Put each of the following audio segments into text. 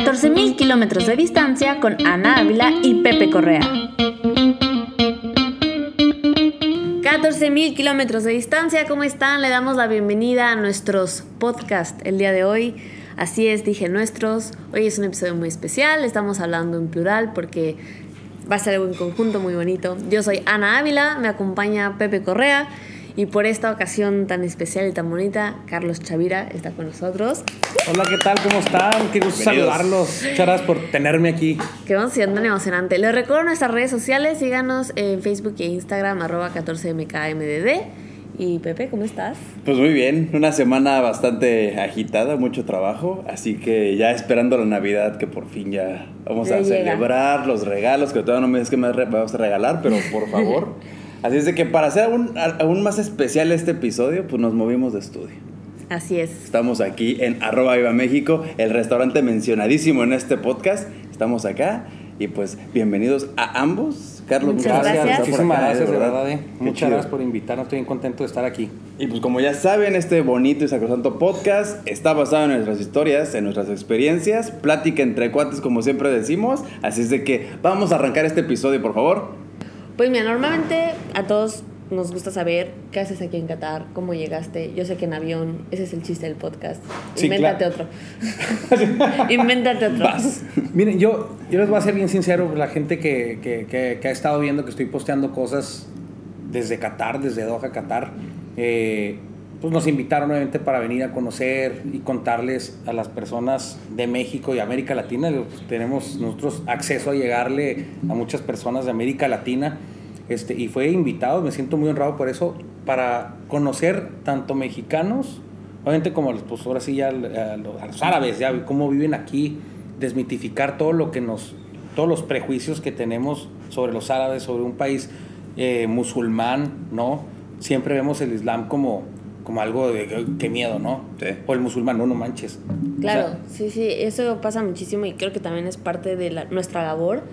14.000 kilómetros de distancia con Ana Ávila y Pepe Correa. 14.000 kilómetros de distancia, ¿cómo están? Le damos la bienvenida a nuestros podcast el día de hoy. Así es, dije nuestros. Hoy es un episodio muy especial, estamos hablando en plural porque va a ser un conjunto muy bonito. Yo soy Ana Ávila, me acompaña Pepe Correa y por esta ocasión tan especial y tan bonita, Carlos Chavira está con nosotros. Hola, ¿qué tal? ¿Cómo están? Qué gusto saludarlos. Muchas gracias por tenerme aquí. Qué emoción tan emocionante. Les recuerdo nuestras redes sociales. Síganos en Facebook e Instagram, arroba 14mkmdd. Y Pepe, ¿cómo estás? Pues muy bien, una semana bastante agitada, mucho trabajo, así que ya esperando la Navidad que por fin ya vamos a celebrar los regalos, que todavía no me dices que me vas a regalar, pero por favor. Así es de que para hacer aún, aún más especial este episodio, pues nos movimos de estudio. Así es. Estamos aquí en arroba Viva México, el restaurante mencionadísimo en este podcast. Estamos acá y pues bienvenidos a ambos. Carlos, muchas gracias. Muchísimas gracias, de verdad. Eh. Muchas gracias por invitarnos. Estoy bien contento de estar aquí. Y pues como ya saben, este bonito y sacrosanto podcast está basado en nuestras historias, en nuestras experiencias, plática entre cuates como siempre decimos. Así es de que vamos a arrancar este episodio, por favor. Pues mira, normalmente a todos nos gusta saber qué haces aquí en Qatar, cómo llegaste. Yo sé que en avión, ese es el chiste del podcast. Invéntate otro. Invéntate otro. Miren, yo, yo les voy a ser bien sincero, la gente que, que, que, ha estado viendo que estoy posteando cosas desde Qatar, desde Doha, Qatar, eh, pues nos invitaron obviamente para venir a conocer y contarles a las personas de México y América Latina. Pues, tenemos nosotros acceso a llegarle a muchas personas de América Latina este, y fue invitado, me siento muy honrado por eso, para conocer tanto mexicanos, obviamente como pues ahora sí ya a los, árabes, ya cómo viven aquí, desmitificar todo lo que nos, todos los prejuicios que tenemos sobre los árabes, sobre un país eh, musulmán, ¿no? Siempre vemos el Islam como, como algo de qué miedo, ¿no? O el musulmán, no, no manches. Claro, sí, sí, eso pasa muchísimo y creo que también es parte de la, nuestra labor,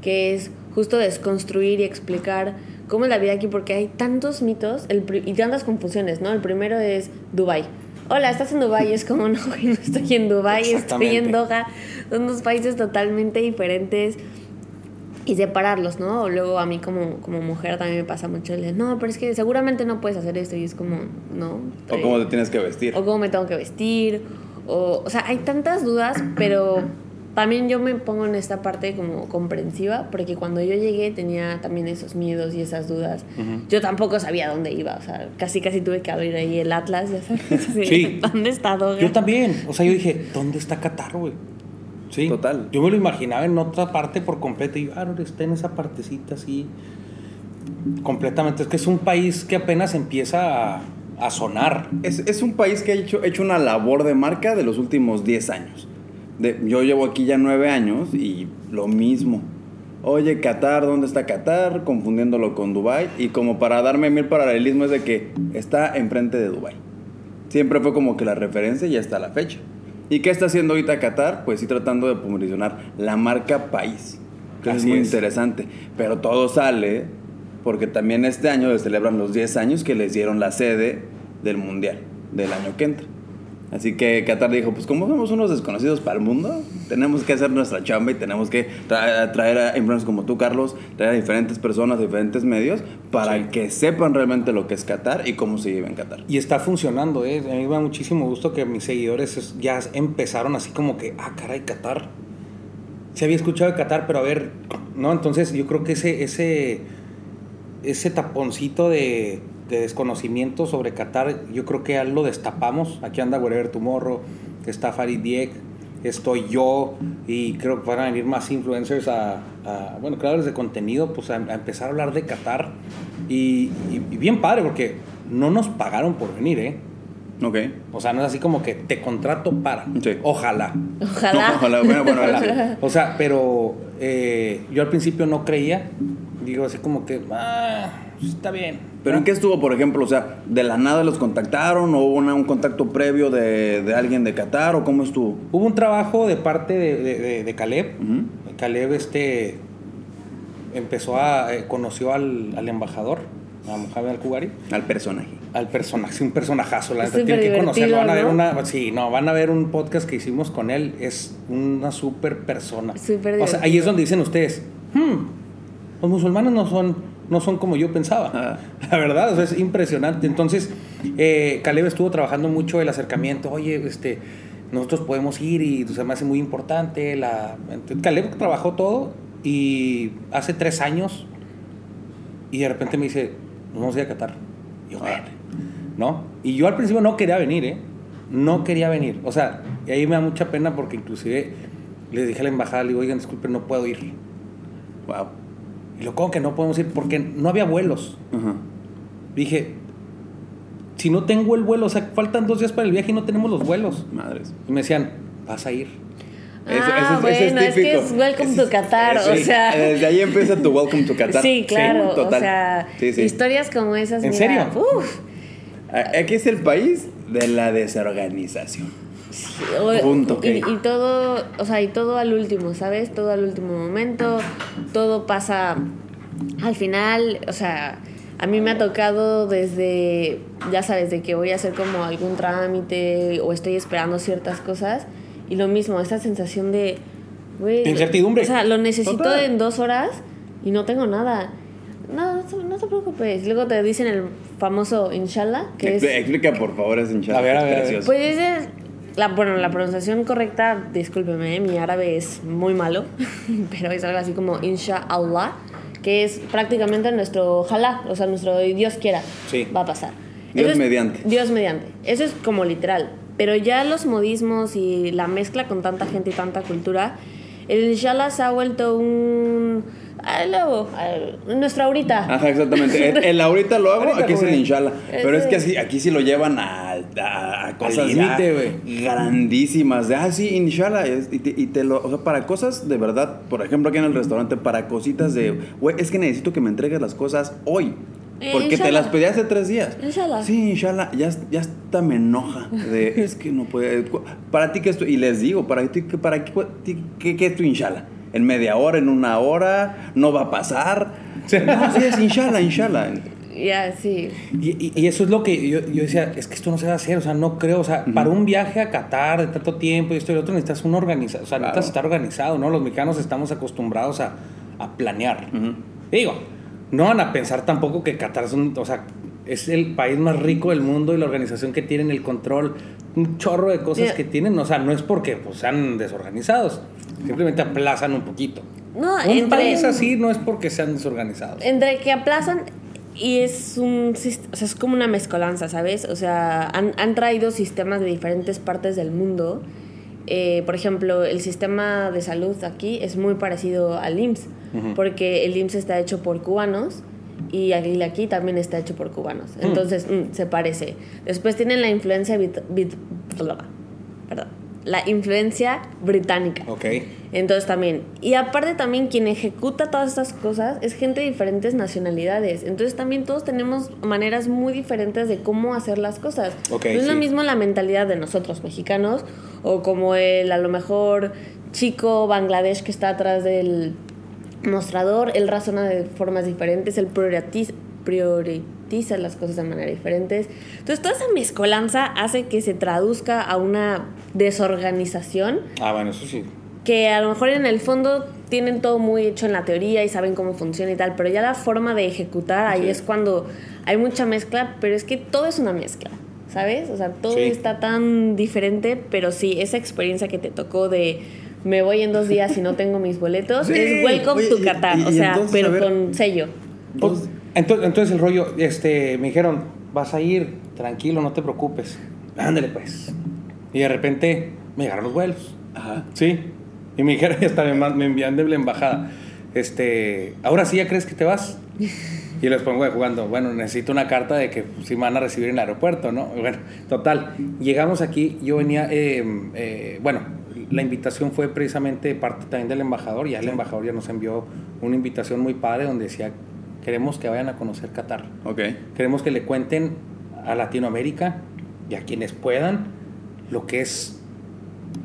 que es justo desconstruir y explicar cómo es la vida aquí, porque hay tantos mitos y tantas confusiones, ¿no? El primero es Dubai. Hola, ¿estás en Dubai? Es como, no, no estoy en Dubai, estoy en Doha. Son dos países totalmente diferentes y separarlos, ¿no? O luego a mí como, como mujer también me pasa mucho el no, pero es que seguramente no puedes hacer esto y es como, no. o cómo te tienes que vestir. O cómo me tengo que vestir. O, o sea, hay tantas dudas, pero también yo me pongo en esta parte como comprensiva, porque cuando yo llegué tenía también esos miedos y esas dudas. Yo tampoco sabía dónde iba, o sea, casi casi tuve que abrir ahí el Atlas, ya sabes. Sí. ¿Dónde está Doga? Yo también, o sea, yo dije, ¿dónde está Qatar, güey? Sí. Total. Yo me lo imaginaba en otra parte por completo y yo, ah, está en esa partecita así. Completamente. Es que es un país que apenas empieza a, a sonar. Es, es, un país que ha hecho, hecho una labor de marca de los últimos 10 años yo llevo aquí ya nueve años y lo mismo. Oye, Qatar, ¿dónde está Qatar? Confundiéndolo con Dubai. Y como para darme mil paralelismo es de que está enfrente de Dubai. Siempre fue como que la referencia y hasta la fecha. ¿Y qué está haciendo ahorita Qatar? Pues sí tratando de promocionar la marca país. Que es muy interesante. Pero todo sale porque también este año le celebran los 10 años que les dieron la sede del Mundial del año que entra. Así que Qatar dijo, pues como somos unos desconocidos para el mundo, tenemos que hacer nuestra chamba y tenemos que traer, a influencers como tú, Carlos, traer a diferentes personas, a diferentes medios, para que sepan realmente lo que es Qatar y cómo se vive en Qatar. Y está funcionando, ¿eh? A mí me da muchísimo gusto que mis seguidores ya empezaron así como que, ah, caray, Qatar. Se había escuchado de Qatar, pero a ver, ¿no? Entonces yo creo que ese, ese, ese taponcito de de desconocimiento sobre Qatar, yo creo que ya lo destapamos. Aquí anda Wherever Tomorrow, está Farid Diek, estoy yo, y creo que van a venir más influencers a, bueno, creadores de contenido, pues a, empezar a hablar de Qatar. Y, bien padre, porque no nos pagaron por venir, ¿eh? Ok. O sea, no es así como que te contrato para. Ojalá. Ojalá. ojalá. Bueno, bueno, ojalá. O sea, pero eh, yo al principio no creía. Digo así como que, ah, está bien ¿Pero en qué estuvo, por ejemplo? O sea, ¿de la nada los contactaron o hubo un contacto previo de, alguien de Qatar o cómo estuvo? Hubo un trabajo de parte de, de, Caleb. Caleb este, empezó a... Eh, conoció al, embajador, a Mohamed Al-Kubari. Al personaje. al personaje, un personajazo, la Es neta, tienen que conocerlo, van a ver divertido, una, sí, no, van a ver un podcast que hicimos con él, es una super persona. Súper O sea, ahí es donde dicen ustedes, "Hmm, los musulmanes no son, no son como yo pensaba. Ah. La verdad, o sea, es impresionante. Entonces, eh, Caleb estuvo trabajando mucho el acercamiento, oye, este, nosotros podemos ir y se me hace muy importante. La... entonces, Caleb trabajó todo y hace tres años y de repente me dice, nos vamos a ir a Qatar. Y yo, "Bueno", ¿no? Y yo al principio no quería venir, ¿eh? No quería venir. O sea, y ahí me da mucha pena porque inclusive les dije a la embajada, le digo, oigan, disculpen, no puedo ir. Wow. Y lo como que no podemos ir porque no había vuelos. Ajá. Dije, si no tengo el vuelo, o sea, faltan dos días para el viaje y no tenemos los vuelos. Madres. Y me decían, vas a ir. Ah, eso es- eso es bueno, es, que es Welcome to Qatar, o Sí, sea. Desde ahí empieza tu Welcome to Qatar. Sí, claro, o total. sea, Sí, sí. historias como esas. ¿En mira, serio? uf, Aquí es el país de la desorganización. O- Punto, y, ok. y todo, o sea, y todo al último, ¿sabes? Todo al último momento, todo pasa al final, o sea, a mí me ha tocado desde, ya sabes, de que voy a hacer como algún trámite o estoy esperando ciertas cosas y lo mismo, esa sensación de, güey, incertidumbre. O sea, lo necesito Total. en dos horas y no tengo nada. No, no, te- no te preocupes. Luego te dicen el famoso inshallah, que es... Expl- Explica, por favor, ese hinchado. A ver, a ver, a ver. precioso. Pues es la, bueno, la pronunciación correcta, discúlpeme, mi árabe es muy malo, pero es algo así como inshallah, que es prácticamente nuestro ojalá, o sea, nuestro Dios quiera, Sí. va a pasar. Dios Eso es- mediante. Dios mediante. Eso es como literal. Pero ya los modismos y la mezcla con tanta gente y tanta cultura, el inshallah se ha vuelto un... ah, nuestra ahorita. Ajá, exactamente. El, el ahorita lo hago, Ahorita, aquí es el inshallah. Pero es que así, aquí sí lo llevan a, a, a cosas límite, ya güey. grandísimas. De, ah, sí, inshallah. es- Y te, y te lo, o sea, para cosas de verdad, por ejemplo, aquí en el restaurante, para cositas de, güey, es que necesito que me entregues las cosas hoy. Eh, Porque te las pedí hace tres días. Inshallah. Sí, inshallah. Ya, ya hasta me enoja. De, es que no puede. Para ti, ¿qué es tu? Y les digo, para ti, ¿qué- para ti, ¿qué, qué es tu inshallah? En media hora, en una hora, no va a pasar. Sí. No, sí, es inshallah, inshallah. Ya, sí. Y, y- y eso es lo que yo, yo decía, es que esto no se va a hacer, o sea, no creo, o sea, para un viaje a Qatar de tanto tiempo y esto y lo otro, necesitas un organizado, o sea, Claro. necesitas estar organizado, ¿no? Los mexicanos estamos acostumbrados a, a planear. Digo, no van a pensar tampoco que Qatar es un, o sea, es el país más rico del mundo y la organización que tienen, el control, un chorro de cosas que tienen, o sea, no es porque pues, sean desorganizados, simplemente aplazan un poquito. No, un entre- país así no es porque sean desorganizados. Entre que aplazan y es un o sea, es como una mezcolanza, ¿sabes? O sea, han, han traído sistemas de diferentes partes del mundo. Eh, por ejemplo, el sistema de salud aquí es muy parecido al IMSS, Ujú. porque el IMSS está hecho por cubanos y aquí aquí también está hecho por cubanos. Entonces, mm, se parece. Después tienen la influencia brit- brit- perdón, la influencia británica. Ok. Entonces también, y aparte también quien ejecuta todas estas cosas es gente de diferentes nacionalidades. Entonces también todos tenemos maneras muy diferentes de cómo hacer las cosas. Ok, no es lo mismo la mentalidad de nosotros mexicanos o como el a lo mejor chico Bangladesh que está atrás del mostrador, él razona de formas diferentes, él prioritiza, prioritiza las cosas de manera diferentes. Entonces toda esa mezcolanza hace que se traduzca a una desorganización Ah, bueno, eso sí. Que a lo mejor en el fondo tienen todo muy hecho en la teoría y saben cómo funciona y tal, pero ya la forma de ejecutar ahí Sí. es cuando hay mucha mezcla, pero es que todo es una mezcla, ¿sabes? O sea, todo Sí. está tan diferente, pero sí, esa experiencia que te tocó de me voy en dos días y no tengo mis boletos, Sí, es welcome oye, to Qatar, y- o sea, entonces, pero ver, con sello. Entonces, entonces el rollo, este, me dijeron, vas a ir, tranquilo, no te preocupes. Ándale pues. Y de repente me llegaron los vuelos. Ajá. Sí. Y me dijeron, y hasta me, me envían de la embajada. Este, ahora sí ya crees que te vas. Y les pongo de jugando, bueno, necesito una carta de que si me van a recibir en el aeropuerto, ¿no? Bueno, total, llegamos aquí, yo venía, eh, eh, bueno, la invitación fue precisamente parte también del embajador, ya el embajador ya nos envió una invitación muy padre donde decía, queremos que vayan a conocer Qatar, Ok. queremos que le cuenten a Latinoamérica y a quienes puedan lo que es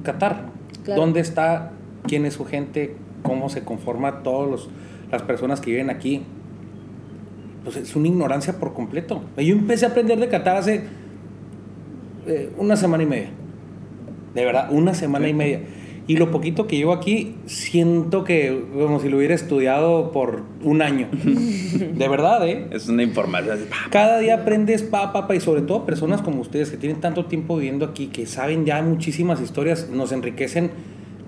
Qatar, Claro. dónde está, quién es su gente, cómo se conforma todos los las personas que viven aquí. pues es una ignorancia por completo. Yo empecé a aprender de Qatar hace eh, una semana y media. De verdad, una semana y media. Y lo poquito que llevo aquí, siento que como si lo hubiera estudiado por un año. De verdad, ¿eh? Es una información. Cada día aprendes pa, pa, pa, y sobre todo personas como ustedes que tienen tanto tiempo viviendo aquí, que saben ya muchísimas historias, nos enriquecen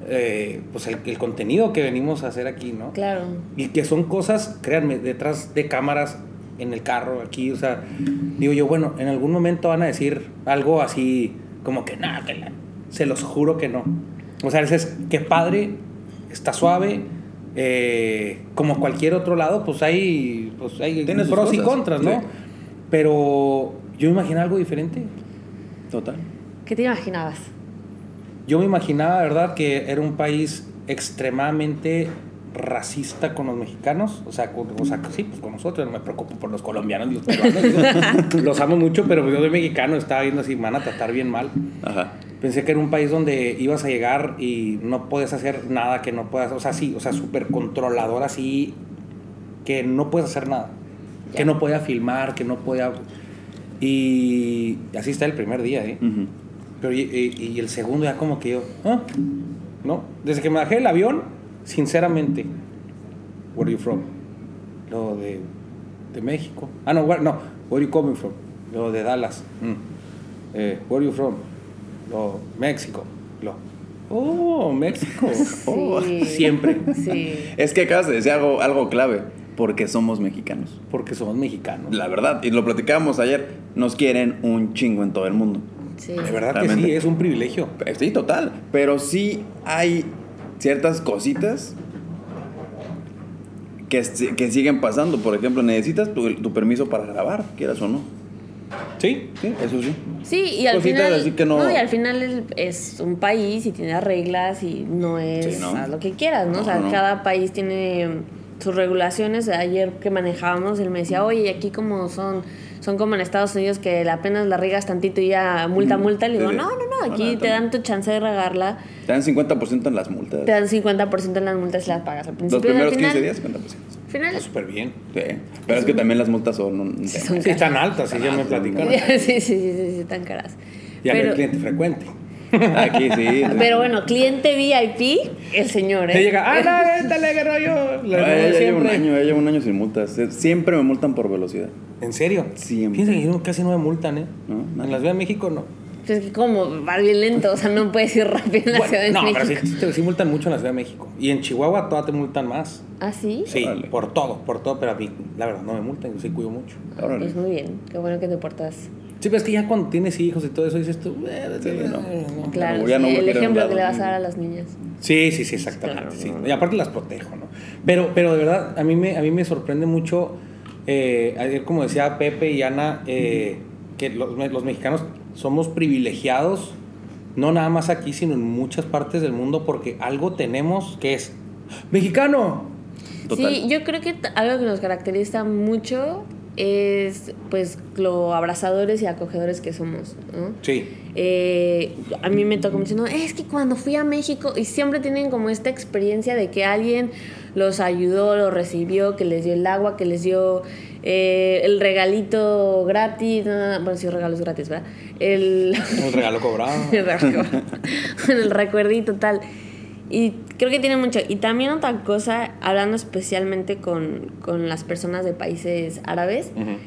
eh, pues el, el, contenido que venimos a hacer aquí, ¿no? Claro. Y que son cosas, créanme, detrás de cámaras, en el carro, aquí, o sea, digo yo, bueno, en algún momento van a decir algo así como que nada, que la, se los juro que no. O sea, es que padre, está suave. Eh, como cualquier otro lado, pues hay, pues hay pros cosas, y contras, ¿no? Sí. Pero yo me imaginaba algo diferente. Total. ¿Qué te imaginabas? Yo me imaginaba, ¿verdad?, que era un país extremadamente racista con los mexicanos, o sea, con, o sea, sí, pues con nosotros, no me preocupo por los colombianos y los peruanos, los amo mucho, pero yo de mexicano estaba viendo así, van a tratar bien mal. Ajá. Pensé que era un país donde ibas a llegar y no puedes hacer nada que no puedas, o sea, sí, o sea, súper controlador así, que no puedes hacer nada, yeah. que no podía filmar, que no podía... Y así está el primer día, ¿eh? Uh -huh. Pero y, y, y, el segundo ya como que yo, ¿ah? ¿no? Desde que me bajé el avión, sinceramente, where are you from? Lo de, de México. Ah, no, where, no, where are you coming from? Lo de Dallas. Mm. Eh, where are you from? Lo México. Lo, oh, México. Sí. Oh, siempre. Sí. Es que acabas de decir algo, algo clave. Porque somos mexicanos. Porque somos mexicanos. La verdad, y lo platicábamos ayer, nos quieren un chingo en todo el mundo. Sí. De verdad Realmente. que sí, es un privilegio. Sí, total. Pero sí hay ciertas cositas que, que siguen pasando. Por ejemplo, necesitas tu, tu, permiso para grabar, quieras o no. Sí, sí, eso sí. Sí, y al cositas final. Así que no... no... y al final es un país y tiene reglas y no es sí, ¿no? Haz lo que quieras, ¿no? no o sea, cada país tiene sus regulaciones. Ayer que manejábamos, él me decía, oye, aquí como son son como en Estados Unidos que apenas la riegas tantito y ya multa, multa. Le digo, no, no, no, aquí no, te dan tu chance de regarla. Te dan 50% en las multas. Te dan 50% en las multas y las pagas al principio. Los primeros final, 15 días, 50%. Final. Está súper bien. Sí. Pero es que también las multas son un sí, son sí, están altas, sí, ya me platicaron. sí, sí, sí, sí, sí, están caras. Y Pero, el cliente frecuente. Aquí sí. Pero bueno, cliente VIP, el señor, ¿eh? Te llega, ¡ah, no, dale, que rollo! La ella lleva un año, ella lleva un año sin multas. Siempre me multan por velocidad. ¿En serio? Siempre. Fíjense que casi no me multan, ¿eh? ¿No? En la Ciudad de México no. Pues es que como va bien lento, o sea, no puedes ir rápido en la bueno, Ciudad de no, México. No, pero sí, sí, sí, multan mucho en la Ciudad de México. Y en Chihuahua todavía te multan más. ¿Ah, sí? Sí, Órale. por todo, por todo, pero a mí, la verdad, no me multan, yo sí cuido mucho. Órale. Pues muy bien, qué bueno que te portas Sí, pero es que ya cuando tienes hijos y todo eso dices tú, eh, sí, no. no. Claro, ya no sí, el ejemplo que le vas a dar a las niñas. Sí, sí, sí, exactamente. Claro. Sí. Y aparte las protejo, ¿no? Pero, pero de verdad, a mí me, a mí me sorprende mucho, eh, ayer como decía Pepe y Ana, eh, que los, los mexicanos somos privilegiados, no nada más aquí, sino en muchas partes del mundo, porque algo tenemos que es mexicano. Total. Sí, yo creo que algo que nos caracteriza mucho es pues lo abrazadores y acogedores que somos, ¿no? Sí. Eh, a mí me tocó mucho, no, es que cuando fui a México y siempre tienen como esta experiencia de que alguien los ayudó, los recibió, que les dio el agua, que les dio eh, el regalito gratis, no, bueno, sí, regalos gratis, ¿verdad? El, el regalo cobrado. el, regalo, el recuerdito tal. Y creo que tiene mucho. Y también otra cosa, hablando especialmente con, con las personas de países árabes, uh -huh.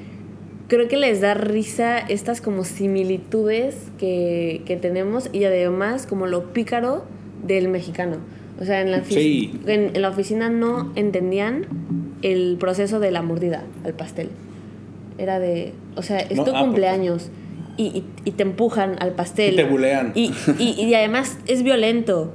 creo que les da risa estas como similitudes que, que, tenemos y además como lo pícaro del mexicano. O sea, en la, sí. en, en la oficina no entendían el proceso de la mordida al pastel. Era de, o sea, es No, tu ah, cumpleaños. Y, y, y te empujan al pastel. Y te bulean. Y, y, y además es violento.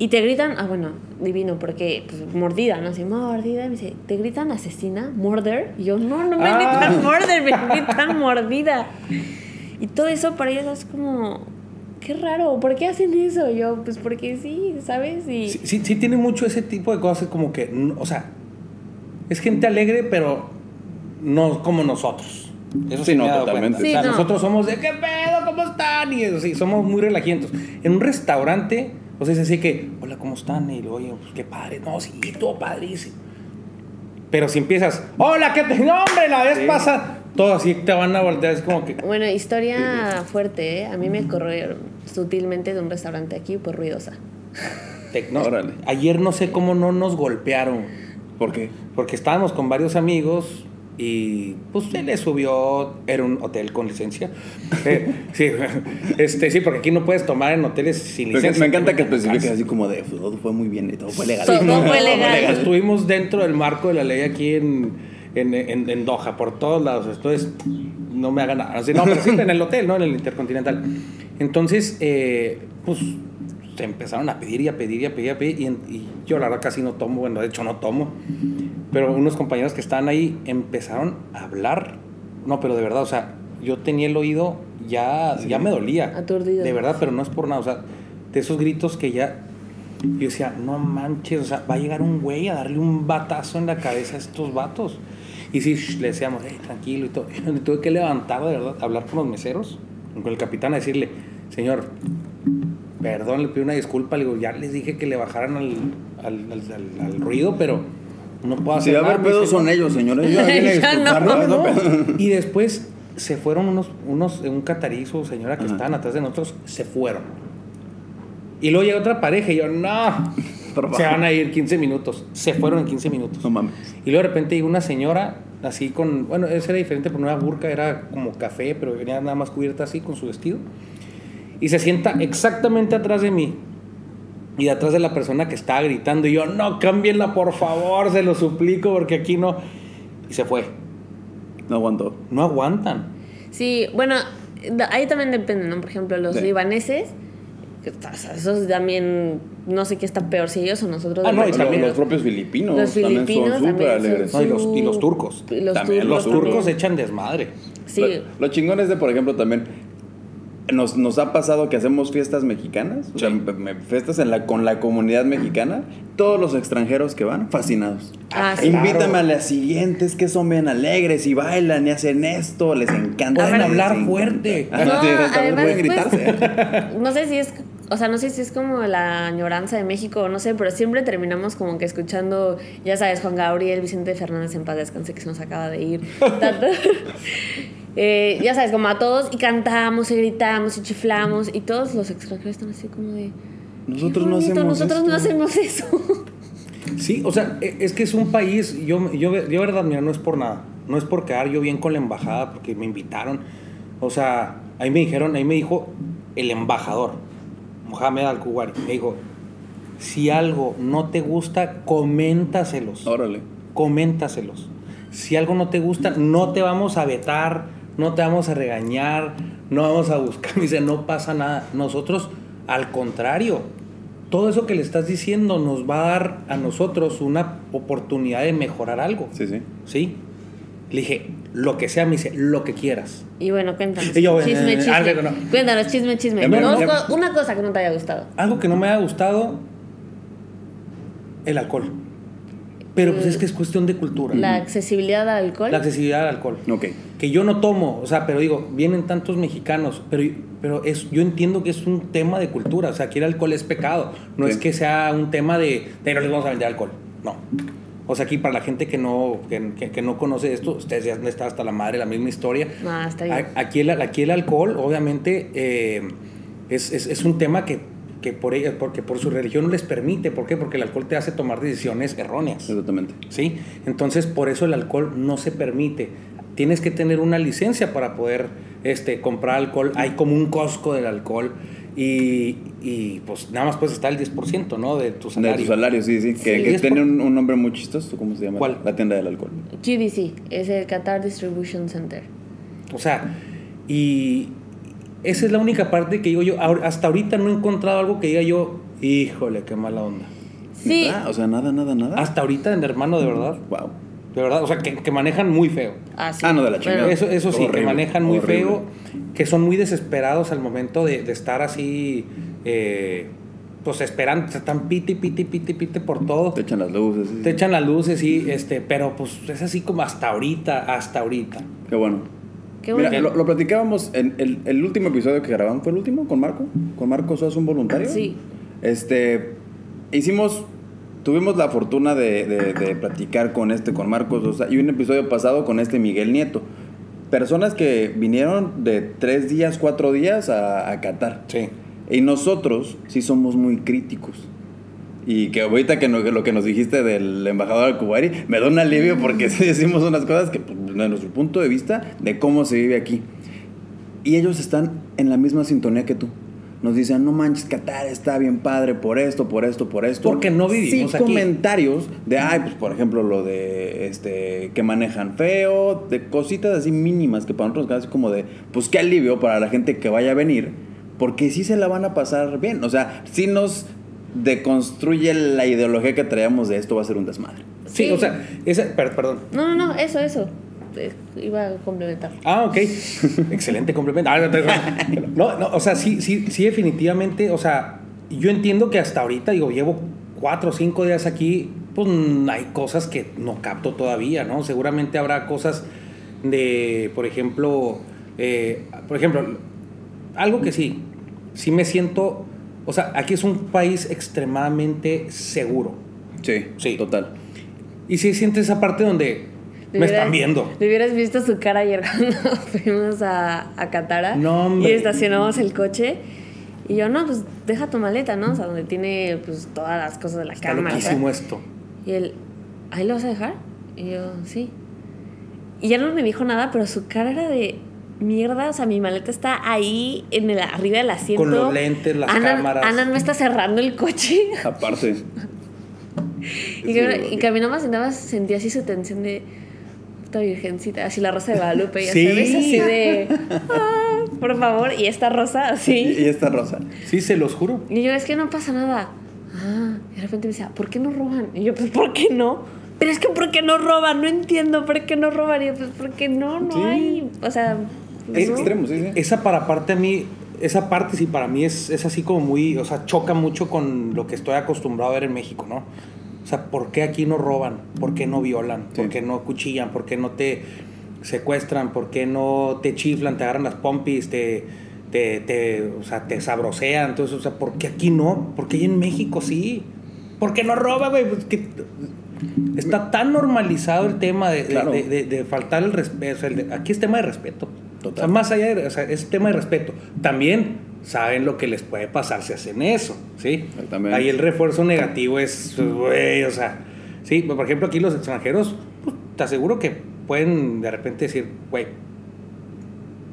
Y te gritan, ah, bueno, divino, porque pues, mordida, ¿no? Así, mordida. Y me dice, ¿te gritan asesina? ¿Murder? Y yo, no, no me Ah. gritan murder, me gritan mordida. Y todo eso para ellos es como, qué raro, ¿por qué hacen eso? Y yo, pues porque sí, ¿sabes? Y Sí, sí, sí tiene mucho ese tipo de cosas como que, o sea, es gente alegre, pero no como nosotros. Eso Sí, sí, no, totalmente. o sea, no. nosotros somos de, ¿qué pedo? ¿Cómo están? Y eso sí, somos muy relajientos. En un restaurante, o sea, es así que, hola, ¿cómo están? Y luego, oye, pues qué padre. No, sí, todo padrísimo. Pero si empiezas, hola, ¿qué te nombre? La vez pasa, todo así te van a voltear, es como que. Bueno, historia fuerte, ¿eh? A mí me corrieron sutilmente de un restaurante aquí por ruidosa. no, Órale. ayer no sé cómo no nos golpearon. ¿Por qué? Porque estábamos con varios amigos y pues se le subió, era un hotel con licencia. Eh, sí, este, sí, porque aquí no puedes tomar en hoteles sin Me, licencia. me encanta que especifiques casa. así como de todo fue muy bien y todo fue legal. Todo fue legal. Estuvimos dentro del marco de la ley aquí en, en, en, en Doha, por todos lados. Entonces, no me hagan nada. Así, no, pero sí, en el hotel, ¿no? En el Intercontinental. Entonces, eh, pues, se empezaron a pedir y a pedir y a pedir y a pedir. Y, y yo, la verdad, casi no tomo. Bueno, de hecho, no tomo. Pero unos compañeros que estaban ahí empezaron a hablar. No, pero de verdad, o sea, yo tenía el oído ya, Sí. ya me dolía. Aturdido. De verdad, pero no es por nada. O sea, de esos gritos que ya yo decía, no manches, o sea, va a llegar un güey a darle un batazo en la cabeza a estos vatos. Y sí, shh, le decíamos, hey, tranquilo y todo. Tuve que levantar, de verdad, a hablar con los meseros, con el capitán, a decirle, señor, perdón, le pido una disculpa. Le digo, ya les dije que le bajaran al, al, al- al- al ruido, pero no puedo Si hacer va a haber pedos son ellos, señores. A Ya no. disculparlos, No. Y después se fueron unos, unos un catarizo, señora, que Ajá. estaban atrás de nosotros, se fueron. Y luego llega otra pareja y yo, no, se van a ir 15 minutos. Se fueron en 15 minutos. No mames. Y luego de repente llegó una señora, así con, bueno, esa era diferente, pero no era burka, era como café, pero venía nada más cubierta así con su vestido. Y se sienta exactamente atrás de mí. Y de atrás de la persona que estaba gritando. Y yo, no, cámbienla por favor, se lo suplico, porque aquí no. Y se fue. No aguantó. No aguantan. Sí, bueno, ahí también depende, ¿no? Por ejemplo, los Sí. libaneses, esos también, no sé qué está peor, si ellos o nosotros. Ah, no, y Los, también los propios filipinos, los también filipinos son súper también son alegres. No, y los- y los su- turcos. y Los También, turcos, Los turcos también. echan desmadre. Sí, Lo, lo chingón es de, por ejemplo, también. Nos, nos ha pasado que hacemos fiestas mexicanas, o sea, Sí. me- me- fiestas en la, con la comunidad mexicana, todos los extranjeros que van, fascinados. Ah, sí. Invítame a las siguientes que son bien alegres y bailan y hacen esto, les encanta. Pueden hablar encanta. fuerte. No, sí, también además, pueden pues, gritarse. no sé si es, o sea, no sé si es como la añoranza de México no sé, pero siempre terminamos como que escuchando, ya sabes, Juan Gabriel, Vicente Fernández en paz descanse que se nos acaba de ir. Eh, ya sabes, como a todos y cantamos y gritamos y chiflamos y todos los extranjeros están así como de... Nosotros "Qué no hacemos Nosotros no esto". hacemos eso. Sí, o sea, e- es que es un país, yo, yo, yo verdad, mira, no es por nada, no es por quedar yo bien con la embajada, porque me invitaron, o sea, ahí me dijeron, ahí me dijo el embajador, Mohamed Al-Kuwari, me dijo, si algo no te gusta, coméntaselos, Órale. coméntaselos, si algo no te gusta, no te vamos a vetar, no te vamos a regañar, no vamos a buscar, me dice, no pasa nada, nosotros, al contrario, todo eso que le estás diciendo nos va a dar a nosotros una oportunidad de mejorar algo. Sí, sí. ¿Sí? Le dije, lo que sea, me dice, lo que quieras. Y bueno, cuéntanos. Y yo, chisme, eh, chisme. algo no. Cuéntanos, chisme, chisme. Una cosa que no te haya gustado. Algo que no me ha gustado, el alcohol. Pero pues es que es cuestión de cultura. La accesibilidad al alcohol. La accesibilidad al alcohol. Ok. Que yo no tomo, o sea, pero digo, vienen tantos mexicanos, pero, pero es, yo entiendo que es un tema de cultura, o sea, aquí el alcohol es pecado, no Sí. es que sea un tema de, de no les vamos a vender alcohol, no. O sea, aquí para la gente que no, que, que- que no conoce esto, ustedes ya han estado hasta la madre, la misma historia. Ah, está bien. Aquí el, aquí el alcohol, obviamente, eh, es, es- es un tema que, que por ella, porque por su religión no les permite. ¿Por qué? Porque el alcohol te hace tomar decisiones erróneas. Exactamente. ¿sí? Entonces, por eso el alcohol no se permite. Tienes que tener una licencia para poder este, comprar alcohol. Hay como un cosco del alcohol y, y, pues nada más puedes estar el 10%, ¿no? De tu De salario. tu salario, sí, sí. Que, Sí. que Es tiene un, un nombre muy chistoso. ¿Cómo se llama? ¿Cuál? La tienda del alcohol. QDC, es el Qatar Distribution Center. O sea, y esa es la única parte que digo yo. Hasta ahorita no he encontrado algo que diga yo, híjole, qué mala onda. Sí, Ah, o sea, nada, nada, nada. Hasta ahorita, hermano, de verdad. Wow. De verdad, o sea, que, que manejan muy feo. ah, sí. Ah, no, de la chingada. Eso, eso sí, que manejan muy horrible. feo, que son muy desesperados al momento de, de estar así, eh, pues esperando, están pite, pite, pite, pite por todo. Te echan las luces. sí, sí. Te echan las luces, sí, este, pero pues es así como hasta ahorita, hasta ahorita. Qué bueno. qué Mira, bueno. lo, lo platicábamos en el, el último episodio que grabamos. ¿Fue el último con Marco? ¿Con Marco Sos un voluntario? Sí. Este. Hicimos tuvimos la fortuna de, de, de platicar con este, con Marcos Sosa, y un episodio pasado con este Miguel Nieto. Personas que vinieron de tres días, cuatro días a, a Qatar. Sí. Y nosotros sí somos muy críticos. Y que ahorita que no- lo que nos dijiste del embajador Kubari, me da un alivio porque sí decimos unas cosas que, pues, de nuestro punto de vista, de cómo se vive aquí. Y ellos están en la misma sintonía que tú. Nos dicen, no manches, Qatar está bien padre por esto, por esto, por esto. Porque no vivimos sí, aquí. comentarios de, ay, pues por ejemplo, lo de este que manejan feo, de cositas así mínimas que para nosotros es como de, pues qué alivio para la gente que vaya a venir, porque sí se la van a pasar bien. O sea, sí nos deconstruye la ideología que traíamos de esto va a ser un desmadre. Sí, Sí. o sea, esa, per- perdón. No, no, no, eso, eso. Eh, Iba a complementar. Ah, ok. Excelente complemento. Ah, no, No, no, o sea, sí, sí, sí, definitivamente. O sea, yo entiendo que hasta ahorita, digo, llevo cuatro o cinco días aquí, pues hay cosas que no capto todavía, ¿no? Seguramente habrá cosas de, por ejemplo, eh, por ejemplo, algo que sí, sí me siento, o sea, aquí es un país extremadamente seguro. Sí, Sí. total. Y sí siente esa parte donde me hubieras- están viendo. Le hubieras visto su cara ayer cuando fuimos a, a Catara. No, hombre. Y estacionamos el coche. Y yo, no, pues deja tu maleta, ¿no? O sea, donde tiene pues todas las cosas de la Está cámara. loquísimo ¿sabes? esto. Y él, ¿ahí lo vas a dejar? Y yo, sí. Y ya no me dijo nada, pero su cara era de mierda. O sea, mi maleta está ahí, en el, arriba del asiento. Con los lentes, las Ana, cámaras. Ana no me está cerrando el coche. Aparte. Y, que, y caminamos y nada más sentía así su tensión de puta virgencita, así la rosa de Guadalupe, ya Sí. sabes, así de "Ah, por favor, y esta rosa así. y esta rosa. Sí, se los juro. Y yo, es que no pasa nada. Ah, y de repente me decía, ¿por qué no roban? Y yo, pues, ¿por qué no? Pero es que, ¿por qué no roban? No entiendo, ¿por qué no roban? Y yo, pues, ¿por qué no? No Sí. hay. O sea, Es no. extremo, sí, sí. Esa para parte a mí, esa parte sí para mí es, es así como muy, o sea, choca mucho con lo que estoy acostumbrado a ver en México, ¿no? O sea, ¿por qué aquí no roban? ¿Por qué no violan? ¿Por qué no cuchillan? ¿Por qué no te secuestran? ¿Por qué no te chiflan, te agarran las pompis, te, te, te, o sea, te sabrosean? Entonces, o sea, ¿por qué aquí no? ¿Por qué ahí en México sí? ¿Por qué no roba, güey? Pues que está tan normalizado el tema de, de- Claro. de, de- de faltar el respeto. O sea, aquí es tema de respeto. Total. O sea, más allá de, o sea, es tema de respeto. También saben lo que les puede pasar si hacen eso, ¿sí? Exactamente. Ahí el refuerzo negativo es, güey, o sea, sí, por ejemplo, aquí los extranjeros, pues, te aseguro que pueden de repente decir, güey,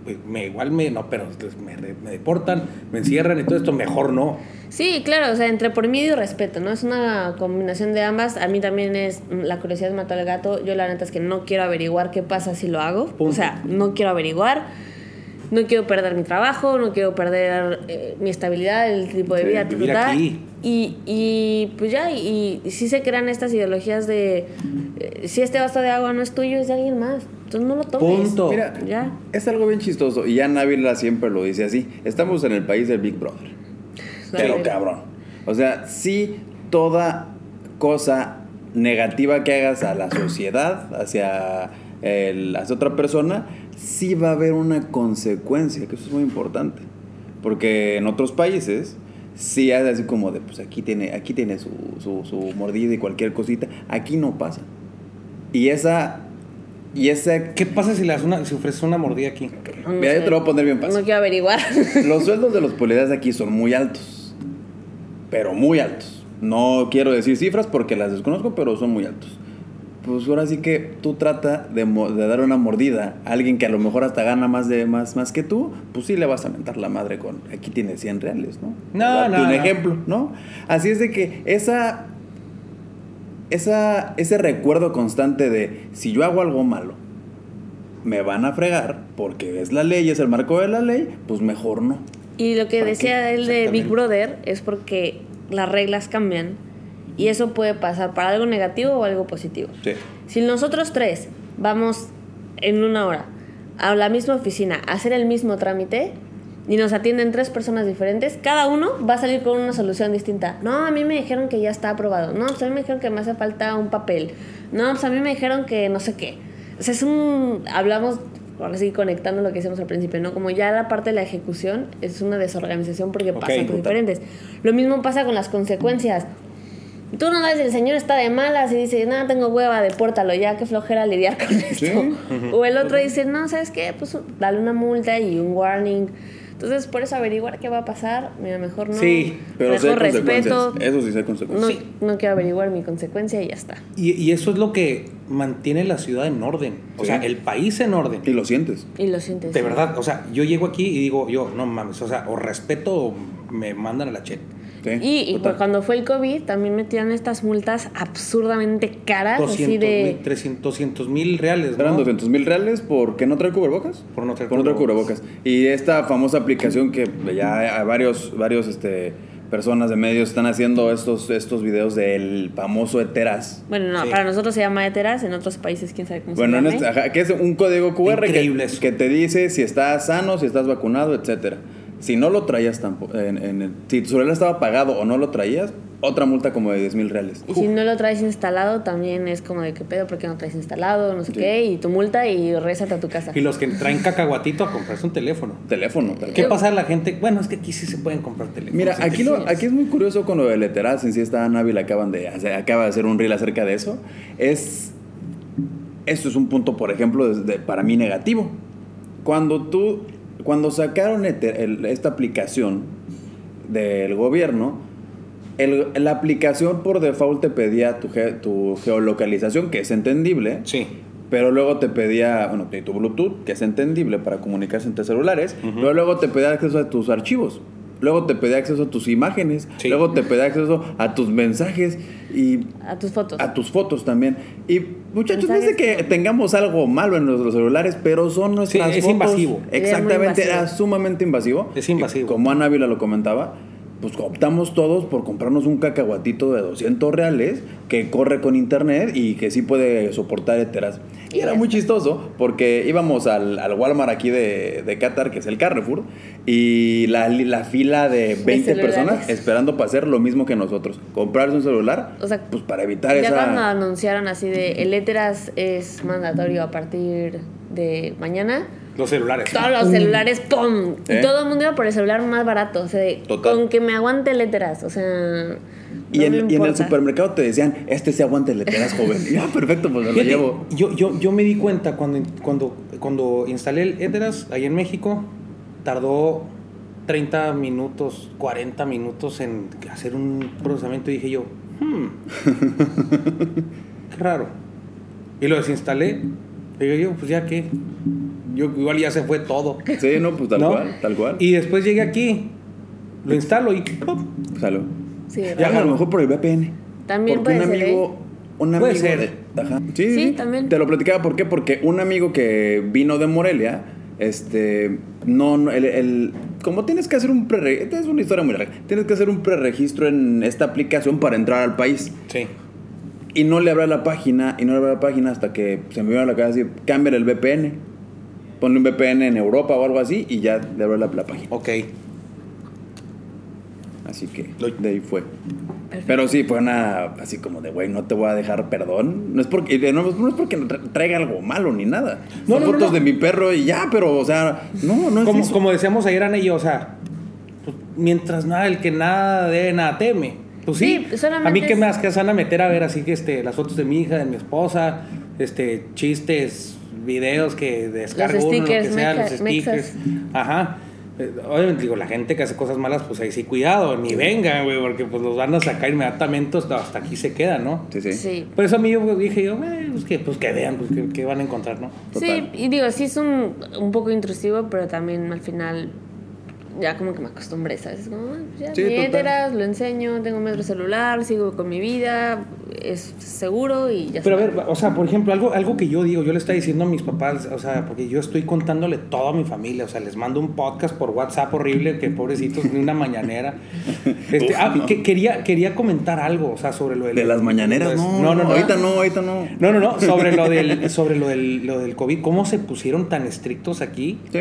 pues, me igual me, no, pero pues, me, me deportan, me encierran y todo esto, mejor no. Sí, claro, o sea, entre por miedo y respeto, ¿no? Es una combinación de ambas. A mí también es la curiosidad mató al gato. Yo la neta es que no quiero averiguar qué pasa si lo hago. Punto. O sea, no quiero averiguar. No quiero perder mi trabajo, no quiero perder eh, mi estabilidad, el tipo de Sí, vida. vivir ta. aquí. Y, y pues ya, y, y sí se crean estas ideologías de eh, si este vaso de agua no es tuyo, es de alguien más. Entonces no lo tomes. Punto. Mira, Ya. es algo bien chistoso. Y ya Návila siempre lo dice así. Estamos en el país del Big Brother. Pero cabrón. O sea, sí, toda cosa negativa que hagas a la sociedad, hacia, el, hacia otra persona, sí va a haber una consecuencia, que eso es muy importante. Porque en otros países, sí es así como de, pues aquí tiene, aquí tiene su, su, su mordida y cualquier cosita. Aquí no pasa. Y esa... Y esa ¿Qué pasa si le una, si ofreces una mordida aquí? No Mira, yo te lo voy a poner bien fácil. No quiero averiguar. Los sueldos de los policías aquí son muy altos. Pero muy altos. No quiero decir cifras porque las desconozco, pero son muy altos. Pues ahora sí que tú trata de, mo- de dar una mordida a alguien que a lo mejor hasta gana más, de, más, más que tú, pues sí le vas a mentar la madre con, aquí tienes 100 reales, ¿no? No, no, Un no. ejemplo, ¿no? Así es de que esa, esa, ese recuerdo constante de si yo hago algo malo, me van a fregar porque es la ley, es el marco de la ley, pues mejor no. Y lo que ¿Para decía qué? él de Big. Brother es porque las reglas cambian y eso puede pasar para algo negativo o algo positivo. Sí. Si nosotros tres vamos en una hora a la misma oficina a hacer el mismo trámite y nos atienden tres personas diferentes, cada uno va a salir con una solución distinta. No, a mí me dijeron que ya está aprobado. No, pues a mí me dijeron que me hace falta un papel. No, pues a mí me dijeron que no sé qué. O sea, es un... Hablamos, ahora sí, conectando lo que hicimos al principio, ¿no? Como ya la parte de la ejecución es una desorganización porque Ok, pasan cosas diferentes. Lo mismo pasa con las consecuencias Tú no si el señor está de malas y dice, no, tengo hueva, depórtalo ya, qué flojera lidiar con esto. Sí. O el otro dice, no, ¿sabes qué? Pues dale una multa y un warning. Entonces, por eso averiguar qué va a pasar, mira, mejor no. Sí, Pero sí mejor consecuencias. respeto. Eso sí hay No, consecuencias. no quiero averiguar mi consecuencia y ya está. Y, y eso es lo que mantiene la ciudad en orden. O Sí. sea, el país en orden. Y lo sientes. Y lo sientes. De verdad, o sea, yo llego aquí y digo, yo, no mames, o sea, o respeto o me mandan a la chet. Sí, Y, y pues cuando fue el COVID, también metían estas multas absurdamente caras, 200 así de... mil, 300, 200 mil reales, ¿no? Eran 200 mil reales porque no trae cubrebocas. Por no traer Por no traer cubrebocas. cubrebocas. Y esta famosa aplicación que ya hay varios, varios este, personas de medios están haciendo estos, estos videos del famoso Eteras. Bueno, no, Sí. para nosotros se llama Eteras, en otros países quién sabe cómo Bueno, se en llama. este- ajá, que es un código QR Increíble que, que te dice si estás sano, si estás vacunado, etcétera. Si no lo traías tampoco, en, en el- si tu celular estaba apagado o no lo traías, otra multa como de 10 mil reales. Y si no lo traes instalado, también es como de qué pedo, porque no traes instalado, no sé Sí. qué, y tu multa y rézate a tu casa. Y los que traen cacahuatito a comprarse un teléfono. Teléfono, tal ¿Qué pasa a la gente? Bueno, es que aquí sí se pueden comprar teléfonos. Mira, aquí, lo, aquí es muy curioso con lo de Leteraz, en sí está Nabil acaban de hacer, acaba de hacer un reel acerca de eso. Es esto es un punto, por ejemplo, para mí negativo. Cuando tú cuando sacaron el- esta aplicación del gobierno, el- la aplicación por default te pedía tu, ge- tu geolocalización, que es entendible. Sí. Pero luego te pedía, bueno, tu Bluetooth, que es entendible para comunicarse entre celulares. Pero luego te pedía acceso a tus archivos. Luego te pedía acceso a tus imágenes. Sí. Luego te pedía acceso a tus mensajes y A tus fotos. a tus fotos también. Y muchachos, no es de que tengamos algo malo en nuestros celulares, pero son nuestras Sí, es fotos. invasivo. Exactamente, era invasivo. sumamente invasivo. Es invasivo. Y como Ana Ávila lo comentaba, pues optamos todos por comprarnos un cacahuatito de 200 reales que corre con internet y que sí puede soportar Eteras. Y Y era ya muy chistoso porque íbamos al, al Walmart aquí de, de Qatar, que es el Carrefour, y la, la fila de 20 celulares. personas esperando para hacer lo mismo que nosotros. Comprarse un celular, O sea, pues para evitar ya esa... cuando anunciaron así de el Eteras es mandatorio a partir de mañana, Los celulares. todos los celulares, ¡pum! ¿Eh? Y todo el mundo iba por el celular más barato. O sea, de, Total. con que me aguante el Eteras. O sea. Y, no en, me y en el supermercado te decían, este se aguanta el leteras joven. Y, ah, perfecto, pues me lo llevo. yo, yo, yo me di cuenta cuando, cuando, cuando instalé el Eteras ahí en México, tardó 30 minutos, 40 minutos en hacer un procesamiento y dije yo, hmm, qué raro. Y lo desinstalé. Digo yo, pues ya que, yo igual ya se fue todo. Sí, no, pues tal ¿no? cual, tal cual. Y después llegué aquí, lo instalo y ¡pum! Salud. Sí, Ya, ¿verdad? a lo mejor por el VPN. También Porque puede un ser, amigo, un Puede amigo ser. de- ajá. Sí, Sí, también. Te lo platicaba, ¿por qué? Porque un amigo que vino de Morelia, este, no, no, el, el- como tienes que hacer un pre es una historia muy larga, tienes que hacer un preregistro en esta aplicación para entrar al país. Sí. Y no le abría la página, y no le abría la página hasta que se me vino a la cabeza decir, cambia el VPN. Ponle un VPN en Europa o algo así y ya le abrió la, la página. Ok. Así que de ahí fue. Perfecto. Pero sí, fue una así como de, güey, no te voy a dejar perdón. No es porque, y de nuevo, no es porque tra- traiga algo malo ni nada. No, Son no, no, fotos no. de mi perro y ya, pero, o sea, no, no es Como, eso. como decíamos ayer, Ana y yo, o sea, pues, mientras nada, el que nada debe, nada teme. Pues sí, Sí, solamente a mí que es- me que van a meter a ver así que este, las fotos de mi hija, de mi esposa, este, chistes, videos que descargo uno, lo que sea, mexa- los stickers. Ajá. Eh, Obviamente, digo, la gente que hace cosas malas, pues ahí sí, cuidado, ni vengan, güey, porque pues los van a sacar inmediatamente, hasta, hasta aquí se queda, ¿no? Sí, sí. Sí. Por eso a mí yo dije yo, "Eh, pues, que, pues que vean, pues que, que van a encontrar, ¿no? Total. Sí, y digo, sí es un, un poco intrusivo, pero también al final ya como que me acostumbré, ¿sabes? Es Como, pues ya, Sí, mi lo enseño, tengo metro celular, sigo con mi vida, es seguro y ya Pero a ver, o sea, por ejemplo, algo, algo que yo digo, yo le estaba diciendo a mis papás, o sea, porque yo estoy contándole todo a mi familia, o sea, les mando un podcast por WhatsApp horrible, que pobrecitos, ni una mañanera. Este, Uf, ah, no. que- quería, quería comentar algo, o sea, sobre lo del... De las mañaneras, pues, no, no, no, no. Ahorita no, ahorita no. No, no, no, sobre lo del, sobre lo del, lo del COVID, cómo se pusieron tan estrictos aquí. Sí.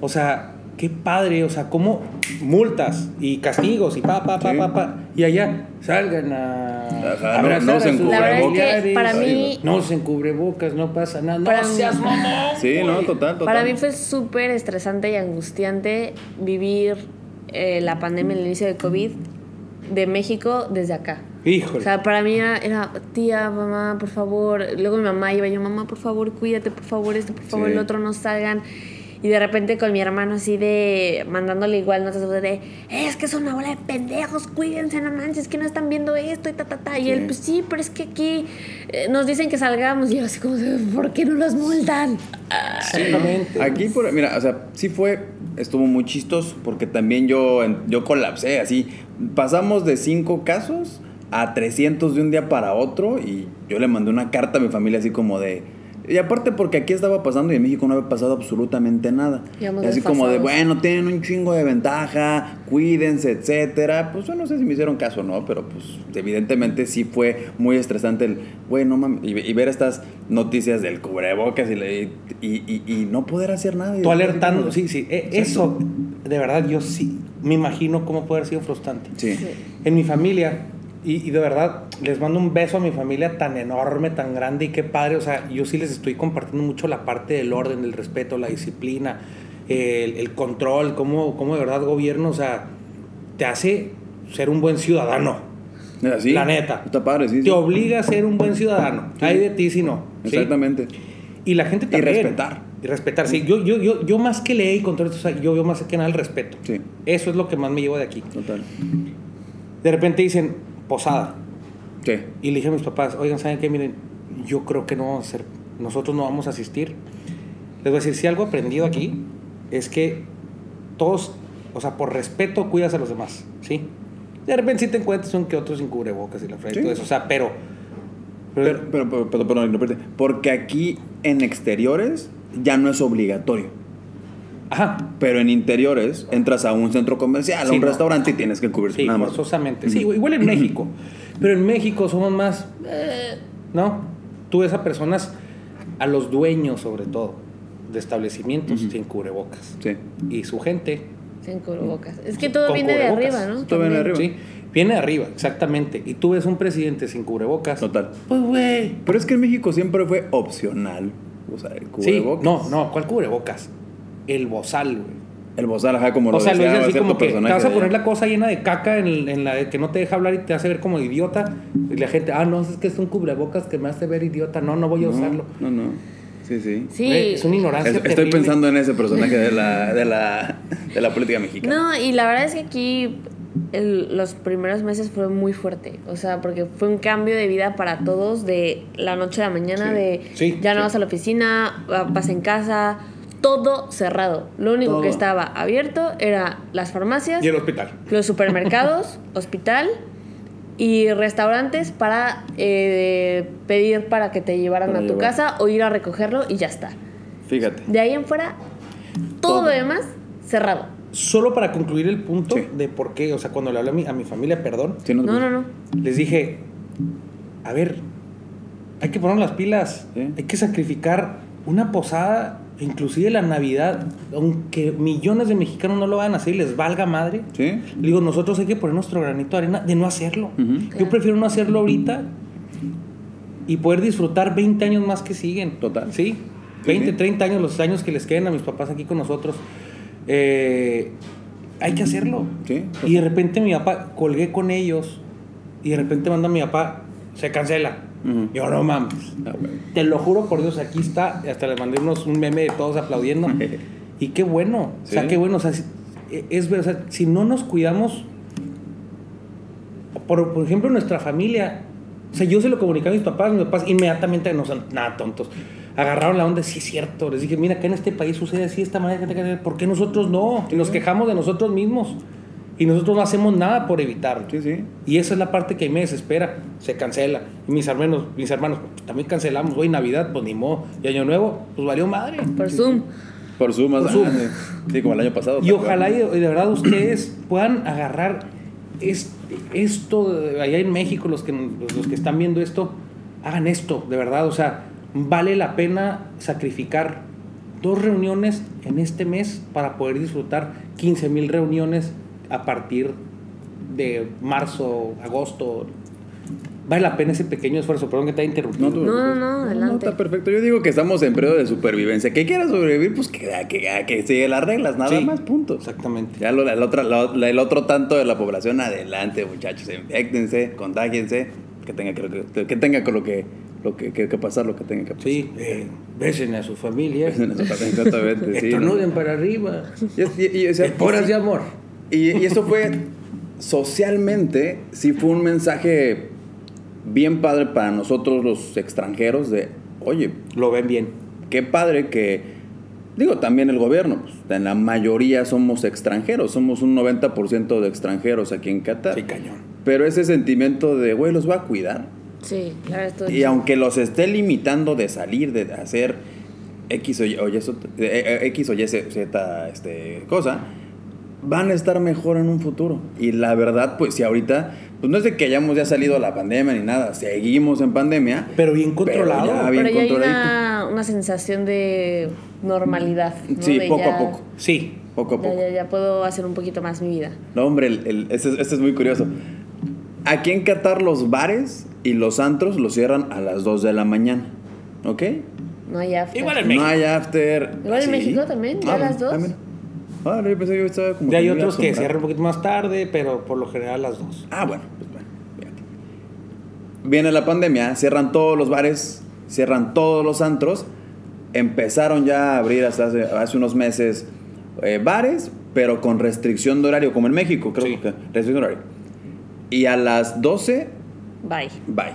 O sea, qué padre, o sea, cómo multas y castigos y pa, pa, pa, Sí. pa, pa. Y allá salgan a Ajá, no- abrazar no a se sus en La verdad es que familiares. para mí, No se cubrebocas, no pasa nada. Para no mí- seas mamón. Sí, no, total, total. para mí fue súper estresante y angustiante vivir eh, la pandemia, el inicio de COVID de México desde acá. Híjole. O sea, para mí era, era, tía, mamá, por favor. Luego mi mamá iba yo, mamá, por favor, cuídate, por favor, esto, por favor, Sí. el otro, no salgan. Y de repente con mi hermano así de mandándole igual notas de, es que es una bola de pendejos, cuídense, no manches, que no están viendo esto y ta, ta, ta. Y Sí. él, pues sí, pero es que aquí eh, nos dicen que salgamos. Y yo así como, de, ¿por qué no los multan? Exactamente. Aquí, por, mira, o sea, sí fue, estuvo muy chistoso porque también yo, yo colapsé, así. Pasamos de cinco casos a 300 de un día para otro y yo le mandé una carta a mi familia así como de... Y aparte porque aquí estaba pasando y en México no había pasado absolutamente nada. Así como de, bueno, tienen un chingo de ventaja, cuídense, etcétera. Pues yo no sé si me hicieron caso o no, pero pues evidentemente sí fue muy estresante el, güey, no mames, y, y ver estas noticias del cubrebocas y, le- y, y- y no poder hacer nada. Tú alertando, sí, sí. e- Exacto. Eso, de verdad, yo sí me imagino cómo puede haber sido frustrante. Sí. Sí. En mi familia, y, y de verdad, les mando un beso a mi familia tan enorme, tan grande y qué padre. O sea, yo sí les estoy compartiendo mucho la parte del orden, del respeto, la disciplina, el, el control, cómo, cómo de verdad gobierno, o sea, te hace ser un buen ciudadano. Así. La neta. Está padre, sí. sí. Te obliga a ser un buen ciudadano. Sí. Hay de ti si no. Exactamente. Y la gente Y también. respetar. Y respetar, sí. Yo, yo, yo, yo más que leer y control, o sea, yo veo más que nada el respeto. Sí. Eso es lo que más me llevo de aquí. Total. De repente dicen, posada. Sí. Y le dije a mis papás, oigan, ¿saben qué? Miren, yo creo que no vamos a hacer, nosotros no vamos a asistir. Les voy a decir, si algo he aprendido aquí es que todos, o sea, por respeto cuidas a los demás, ¿sí? De repente sí te encuentras un que otro sin cubrebocas y la frega y Sí. todo eso, o sea, pero... pero- Pero, pero, pero, porque aquí en exteriores ya no es obligatorio. Ajá, Pero en interiores entras a un centro comercial, a Sí, un no. restaurante y tienes que cubrirse sí, nada más. forzosamente. Sí, igual en México. Pero en México somos más, eh, ¿no? Tú ves a personas, a los dueños sobre todo, de establecimientos sin cubrebocas. Sí. Y su gente Sin cubrebocas. Es que todo viene de arriba, ¿no? Todo viene de arriba. Sí, viene de arriba, exactamente. Y tú ves un presidente sin cubrebocas. Total. Pues, güey. Pero es que en México siempre fue opcional usar el Sí, cubrebocas. no, no, ¿cuál cubrebocas? El bozal, güey. El bozal, ajá, como lo O sea, lo dice así como que te vas a poner la cosa llena de caca en, en la de que no te deja hablar y te hace ver como idiota. Y la gente, ah, no, es que es un cubrebocas que me hace ver idiota. No, no voy a No, usarlo. No, no. Sí, sí. Sí. Es una ignorancia. Es- estoy pensando en ese personaje de la, de la, de la política mexicana. No, y la verdad es que aquí el- los primeros meses fue muy fuerte. O sea, porque fue un cambio de vida para todos de la noche a la mañana, Sí. de Sí, ya no vas a la oficina, va- vas en casa, todo cerrado. Lo único Todo. que estaba abierto era las farmacias, Y el hospital. los supermercados, hospital y restaurantes para eh, pedir para que te llevaran Para a tu llevar. casa o ir a recogerlo y ya está. Fíjate. De ahí en fuera, todo, Todo. lo demás cerrado. Solo para concluir el punto Sí. de por qué, o sea, cuando le hablé a mi, a mi familia, perdón, Sí, no, No, no, no. les dije, a ver, hay que poner las pilas, hay que sacrificar una posada, inclusive la Navidad, aunque millones de mexicanos no lo van a hacer y les valga madre. Sí. Digo, nosotros hay que poner nuestro granito de arena de no hacerlo. Yo prefiero no hacerlo ahorita y poder disfrutar 20 años más que siguen. Total. Sí, Sí, 20, sí. 30 años, los años que les queden a mis papás aquí con nosotros. Eh, hay que hacerlo. Sí, Y de repente mi papá, colgué con ellos y de repente manda a mi papá, se cancela. Yo no mames. Ah. Te lo juro por Dios, aquí está. Hasta le mandé unos, un meme de todos aplaudiendo. y qué bueno. O sea, qué bueno. O sea, si- es ver, o sea, si no nos cuidamos, por, por ejemplo, nuestra familia. O sea, yo se lo comuniqué a mis papás, mis papás inmediatamente no son nada tontos. Agarraron la onda, sí es cierto. Les dije, mira, acá en este país sucede así, de esta manera, ¿por qué nosotros no? Y nos quejamos de nosotros mismos. Y nosotros no hacemos nada por evitarlo. Sí, sí. Y esa es la parte que a mí me desespera. Se cancela. Y mis hermanos, mis hermanos pues, también cancelamos. Hoy Navidad, pues ni modo. Y Año Nuevo, pues valió madre. Por Zoom. Por Zoom, más Por Zoom. Sí, como el año pasado. Y ojalá y de verdad ustedes puedan agarrar es- esto allá en México, los que, los que están viendo esto, hagan esto, de verdad. O sea, vale la pena sacrificar dos reuniones en este mes para poder disfrutar 15 mil reuniones a partir de marzo, agosto. vale la pena ese pequeño esfuerzo. Perdón que te haya interrumpido. No, No, no, no, No, adelante. está perfecto. Yo digo que estamos en periodo de supervivencia. Que quiera sobrevivir, pues que, que, que sigue las reglas, nada Sí, más, punto. Exactamente. Ya lo- el, otro, lo- el otro tanto de la población, adelante, muchachos. Infectense, contágiense, que tenga que, que, que tenga con lo que, lo que, que, que pasar, lo que tenga que pasar. Sí, eh, besen a su familia. Exactamente, sí. Estornuden para arriba. Y, y- y, o sea, Esporas de amor. Y, y eso fue socialmente, sí fue un mensaje bien padre para nosotros los extranjeros de, oye, Lo ven bien. qué padre que, digo, también el gobierno, pues, en la mayoría somos extranjeros, somos un 90% de extranjeros aquí en Qatar. Sí, cañón. Pero ese sentimiento de, güey, los va a cuidar. Sí, la verdad estoy Y aunque los esté limitando de salir, de hacer X o Y, o Y- so- eh, eh, X o Y Z Z, este, cosa, van a estar mejor en un futuro. Y la verdad, pues si ahorita, pues no es de que hayamos ya salido a la pandemia ni nada, seguimos en pandemia. Pero bien controlado. ya bien Pero ya hay una, una sensación de normalidad. ¿no? Sí, De poco a poco, Sí. poco a poco. ya, ya puedo hacer un poquito más mi vida. No, hombre, el, el- este, es- este es muy curioso. Aquí en Qatar los bares y los antros los cierran a las 2 de la mañana. ¿Ok? No hay after. Igual en No México. hay after. Igual en ¿Sí? México también, ya a las dos. mira. Ah, no, yo pensé que yo estaba como Ya hay otros que cierran un poquito más tarde, pero por lo general las dos. Ah, bueno, pues bueno. fíjate. Viene la pandemia, cierran todos los bares, cierran todos los antros. Empezaron ya a abrir hasta hace, hace unos meses eh, bares, pero con restricción de horario, como en México, creo Sí. que restricción de horario. Y a las 12 Bye. Bye.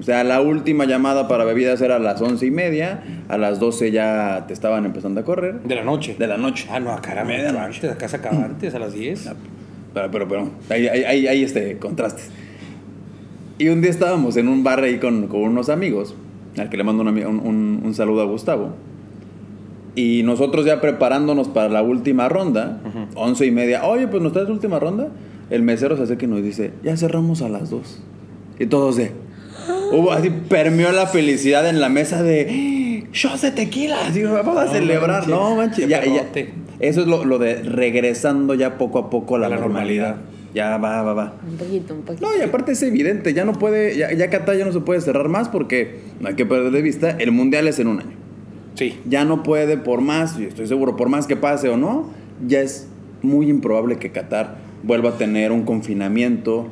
O sea, la última llamada para bebidas era a las once y media, a las 12 ya te estaban empezando a correr. De la noche. De la noche. Ah, no, acá era Medianoche. antes. Acá se acaba antes, a las 10. Pero, pero, pero, hay, hay, hay- este, contrastes. Y un día estábamos en un bar ahí con, con unos amigos, al que le mando un, un, un- un saludo a Gustavo. Y nosotros ya preparándonos para la última ronda, once y media, oye, pues nos traes la última ronda. El mesero se acerca y nos dice, ya cerramos a las dos. Y todos de... Hubo así, permeó la felicidad en la mesa de... ¡Shots de tequila! Así, vamos a No celebrar. manches, No, manches. Ya, eso es lo, lo de regresando ya poco a poco a la, A la normalidad. normalidad. Ya va, va, va. Un poquito, un poquito. No, y aparte es evidente, ya no puede, ya, ya Qatar ya no se puede cerrar más porque no hay que perder de vista, el mundial es en un año. Sí. Ya no puede por más, y estoy seguro, por más que pase o no, ya es muy improbable que Qatar vuelva a tener un confinamiento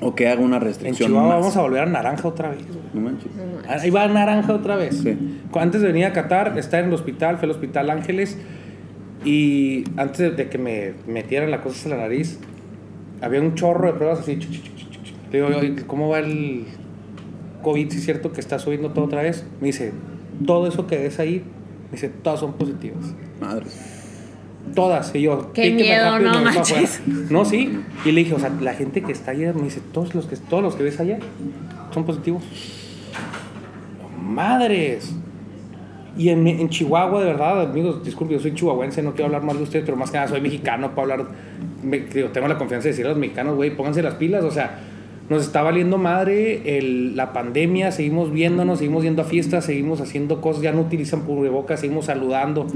o que haga una En restricción Chihuahua más. vamos a volver a naranja otra vez. güey. No manches. No, no. Ahí va naranja otra vez. Sí. Antes de venir a Qatar, estar en el hospital, fue al hospital Ángeles. Y antes de- que me metieran la cosa en la nariz, había un chorro de pruebas así. Le digo, "Oye, ¿cómo va el COVID? Si es cierto que está subiendo todo otra vez. Me dice, todo eso que ves ahí, me dice, todas son positivas. Madres. Todas. Y yo, Qué miedo, no manches. No, sí. Y le dije, o sea, la gente que está allá, me dice, todos los que, todos los que ves allá son positivos. Madres. Y en, en Chihuahua, de verdad, amigos, disculpen, yo soy chihuahuense, no quiero hablar mal de ustedes, pero más que nada soy mexicano, puedo hablar, me- digo, tengo la confianza de decirle a los mexicanos, güey, pónganse las pilas, o sea, nos está valiendo madre el- la pandemia, seguimos viéndonos, seguimos yendo a fiestas, seguimos haciendo cosas, ya no utilizan cubrebocas, seguimos saludando,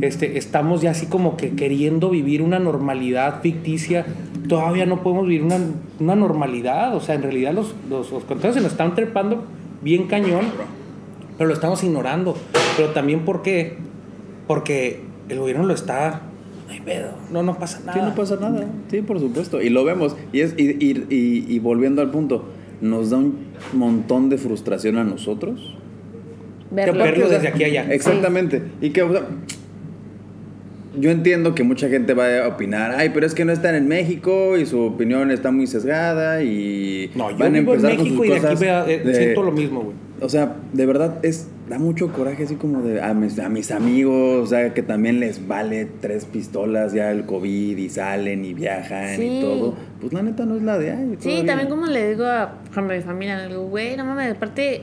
este, estamos ya así como que queriendo vivir una normalidad ficticia, todavía no podemos vivir una, una normalidad, o sea, en realidad los, los, los contagios se nos están trepando bien cañón, pero lo estamos ignorando. Pero también, ¿por qué? Porque el gobierno lo está. No hay pedo. No, no pasa nada. Sí, no pasa nada. Sí, por supuesto. Y lo vemos. Y, es, y, y- y- y volviendo al punto, nos da un montón de frustración a nosotros. Verlo. desde aquí allá. Exactamente. Y que, o sea, yo entiendo que mucha gente va a opinar, ay, pero es que no están en México y su opinión está muy sesgada y No, yo van a vivo en empezar con México sus y de aquí cosas vea- eh, de- siento lo mismo, güey. O sea, de verdad es da mucho coraje así como de a mis, a mis amigos, o sea, que también les vale tres pistolas ya el COVID y salen y viajan Sí. y todo. Pues la neta no es la de ay. Sí, todavía. también como le digo a, mi familia, le digo, güey, no mames, aparte,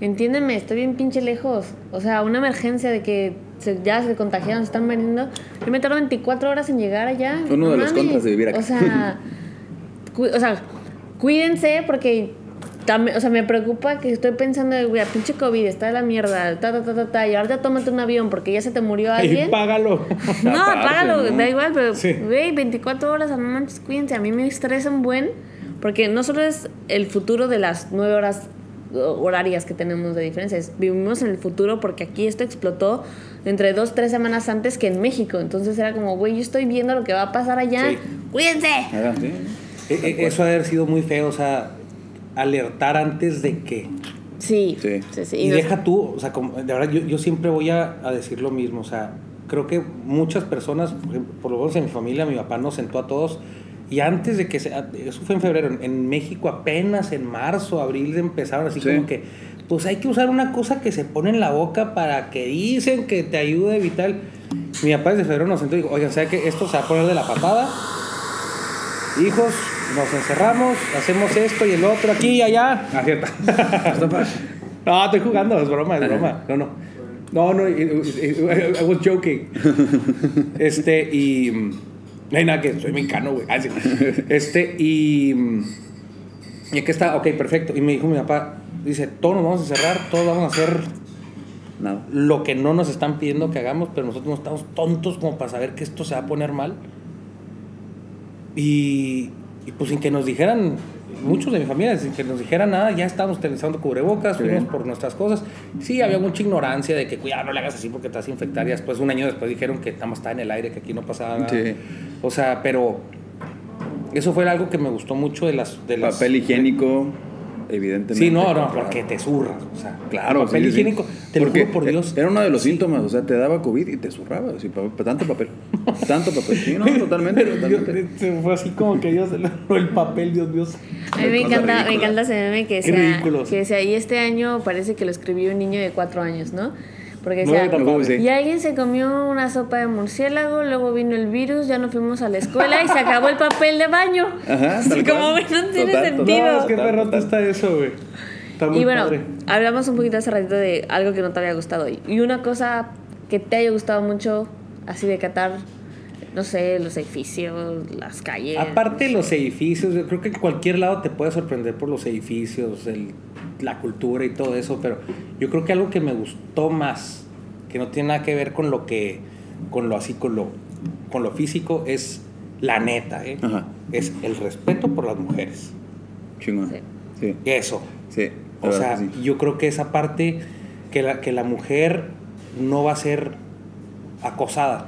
entiéndeme, estoy bien pinche lejos. O sea, una emergencia de que se- ya se contagiaron, se están veniendo. Yo me tardo 24 horas en llegar allá. Uno no de los contras de vivir acá. O sea, o sea, cuídense porque también, o sea, me preocupa que estoy pensando, güey, a pinche COVID, está de la mierda, ta, ta, ta, ta, ta, y ahora ya tómate un avión porque ya se te murió alguien. Y págalo. No, Aparte, págalo, ¿no? da igual, pero, Sí. güey, 24 horas, no manches, cuídense. A mí me estresa un buen, Porque no solo es el futuro de las nueve horas horarias que tenemos de diferencias, vivimos en el futuro porque aquí esto explotó entre dos, tres semanas antes que en México. Entonces era como, güey, yo estoy viendo lo que va a pasar allá. Sí. ¡Cuídense! Era, sí. E- e- Eso ha de haber sido muy feo, o sea, alertar antes de que. Sí, Sí. sí, sí. Y, deja tú, o sea, como- de verdad, yo, yo siempre voy a, a decir lo mismo, o sea, creo que muchas personas, por, lo menos en mi familia, mi papá nos sentó a todos, y antes de que se, eso fue en febrero, en, en México apenas en marzo, abril empezaron así Sí. como que, pues hay que usar una cosa que se pone en la boca para que dicen que te ayude a evitar. Mi papá desde febrero nos sentó y dijo, oigan, ¿sabe que esto se va a poner de la patada? Hijos, nos encerramos, hacemos esto y el otro aquí y allá. Ah, cierto. no, estoy jugando, es broma, es broma. No, no. No, no, it- it- it- I was joking. Este, y. No hay nada que soy mexicano, güey. Ah, sí. Este, y. Y aquí está, ok, perfecto. Y me dijo mi papá, dice, todos nos vamos a encerrar, todos vamos a hacer lo que no nos están pidiendo que hagamos, pero nosotros no estamos tontos como para saber que esto se va a poner mal. Y, y pues sin que nos dijeran, muchos de mi familia, sin que nos dijeran nada, ya estábamos utilizando cubrebocas, fuimos bien. por nuestras cosas. Sí, había mucha ignorancia de que cuidado, no le hagas así porque te vas a infectar. Y después, un año después, dijeron que nada más estaba en el aire, que aquí no pasaba nada. Sí. O sea, pero eso fue algo que me gustó mucho de las... De las Papel higiénico, evidentemente. Sí, no, no, Claro. porque te zurras. O sea, Claro, papel sí, sí. higiénico, te lo Porque juro por Dios. Era uno de los Sí. síntomas, o sea, te daba COVID y te zurraba. así, tanto papel. tanto papel. Sí, no, totalmente. Totalmente. Dios, se fue así como que Dios, el papel, Dios mío. A mí me encanta, me encanta ese meme que ridículos. que decía, y este año parece que lo escribió un niño de cuatro años, ¿no? Porque No, decía, tampoco, sí. y alguien se comió una sopa de murciélago, luego vino el virus, ya no fuimos a la escuela y se acabó el papel de baño. Ajá, Así como cual. ven, no tiene Total, sentido. No, es que total. está eso, güey. Está muy Y bueno, padre. hablamos un poquito hace ratito de algo que no te había gustado hoy. Y una cosa que te haya gustado mucho, así de Qatar, no sé, los edificios, las calles. Aparte de los edificios, yo creo que en cualquier lado te puede sorprender por los edificios, el- la cultura y todo eso, pero yo creo que algo que me gustó más, que no tiene nada que ver con lo que, con lo así, con lo, con lo físico, es la neta, ¿eh? Ajá. Es el respeto por las mujeres. Chingón. Sí. Sí. Eso. Sí. O sea, sí. yo creo que esa parte, que la, que la mujer no va a ser acosada.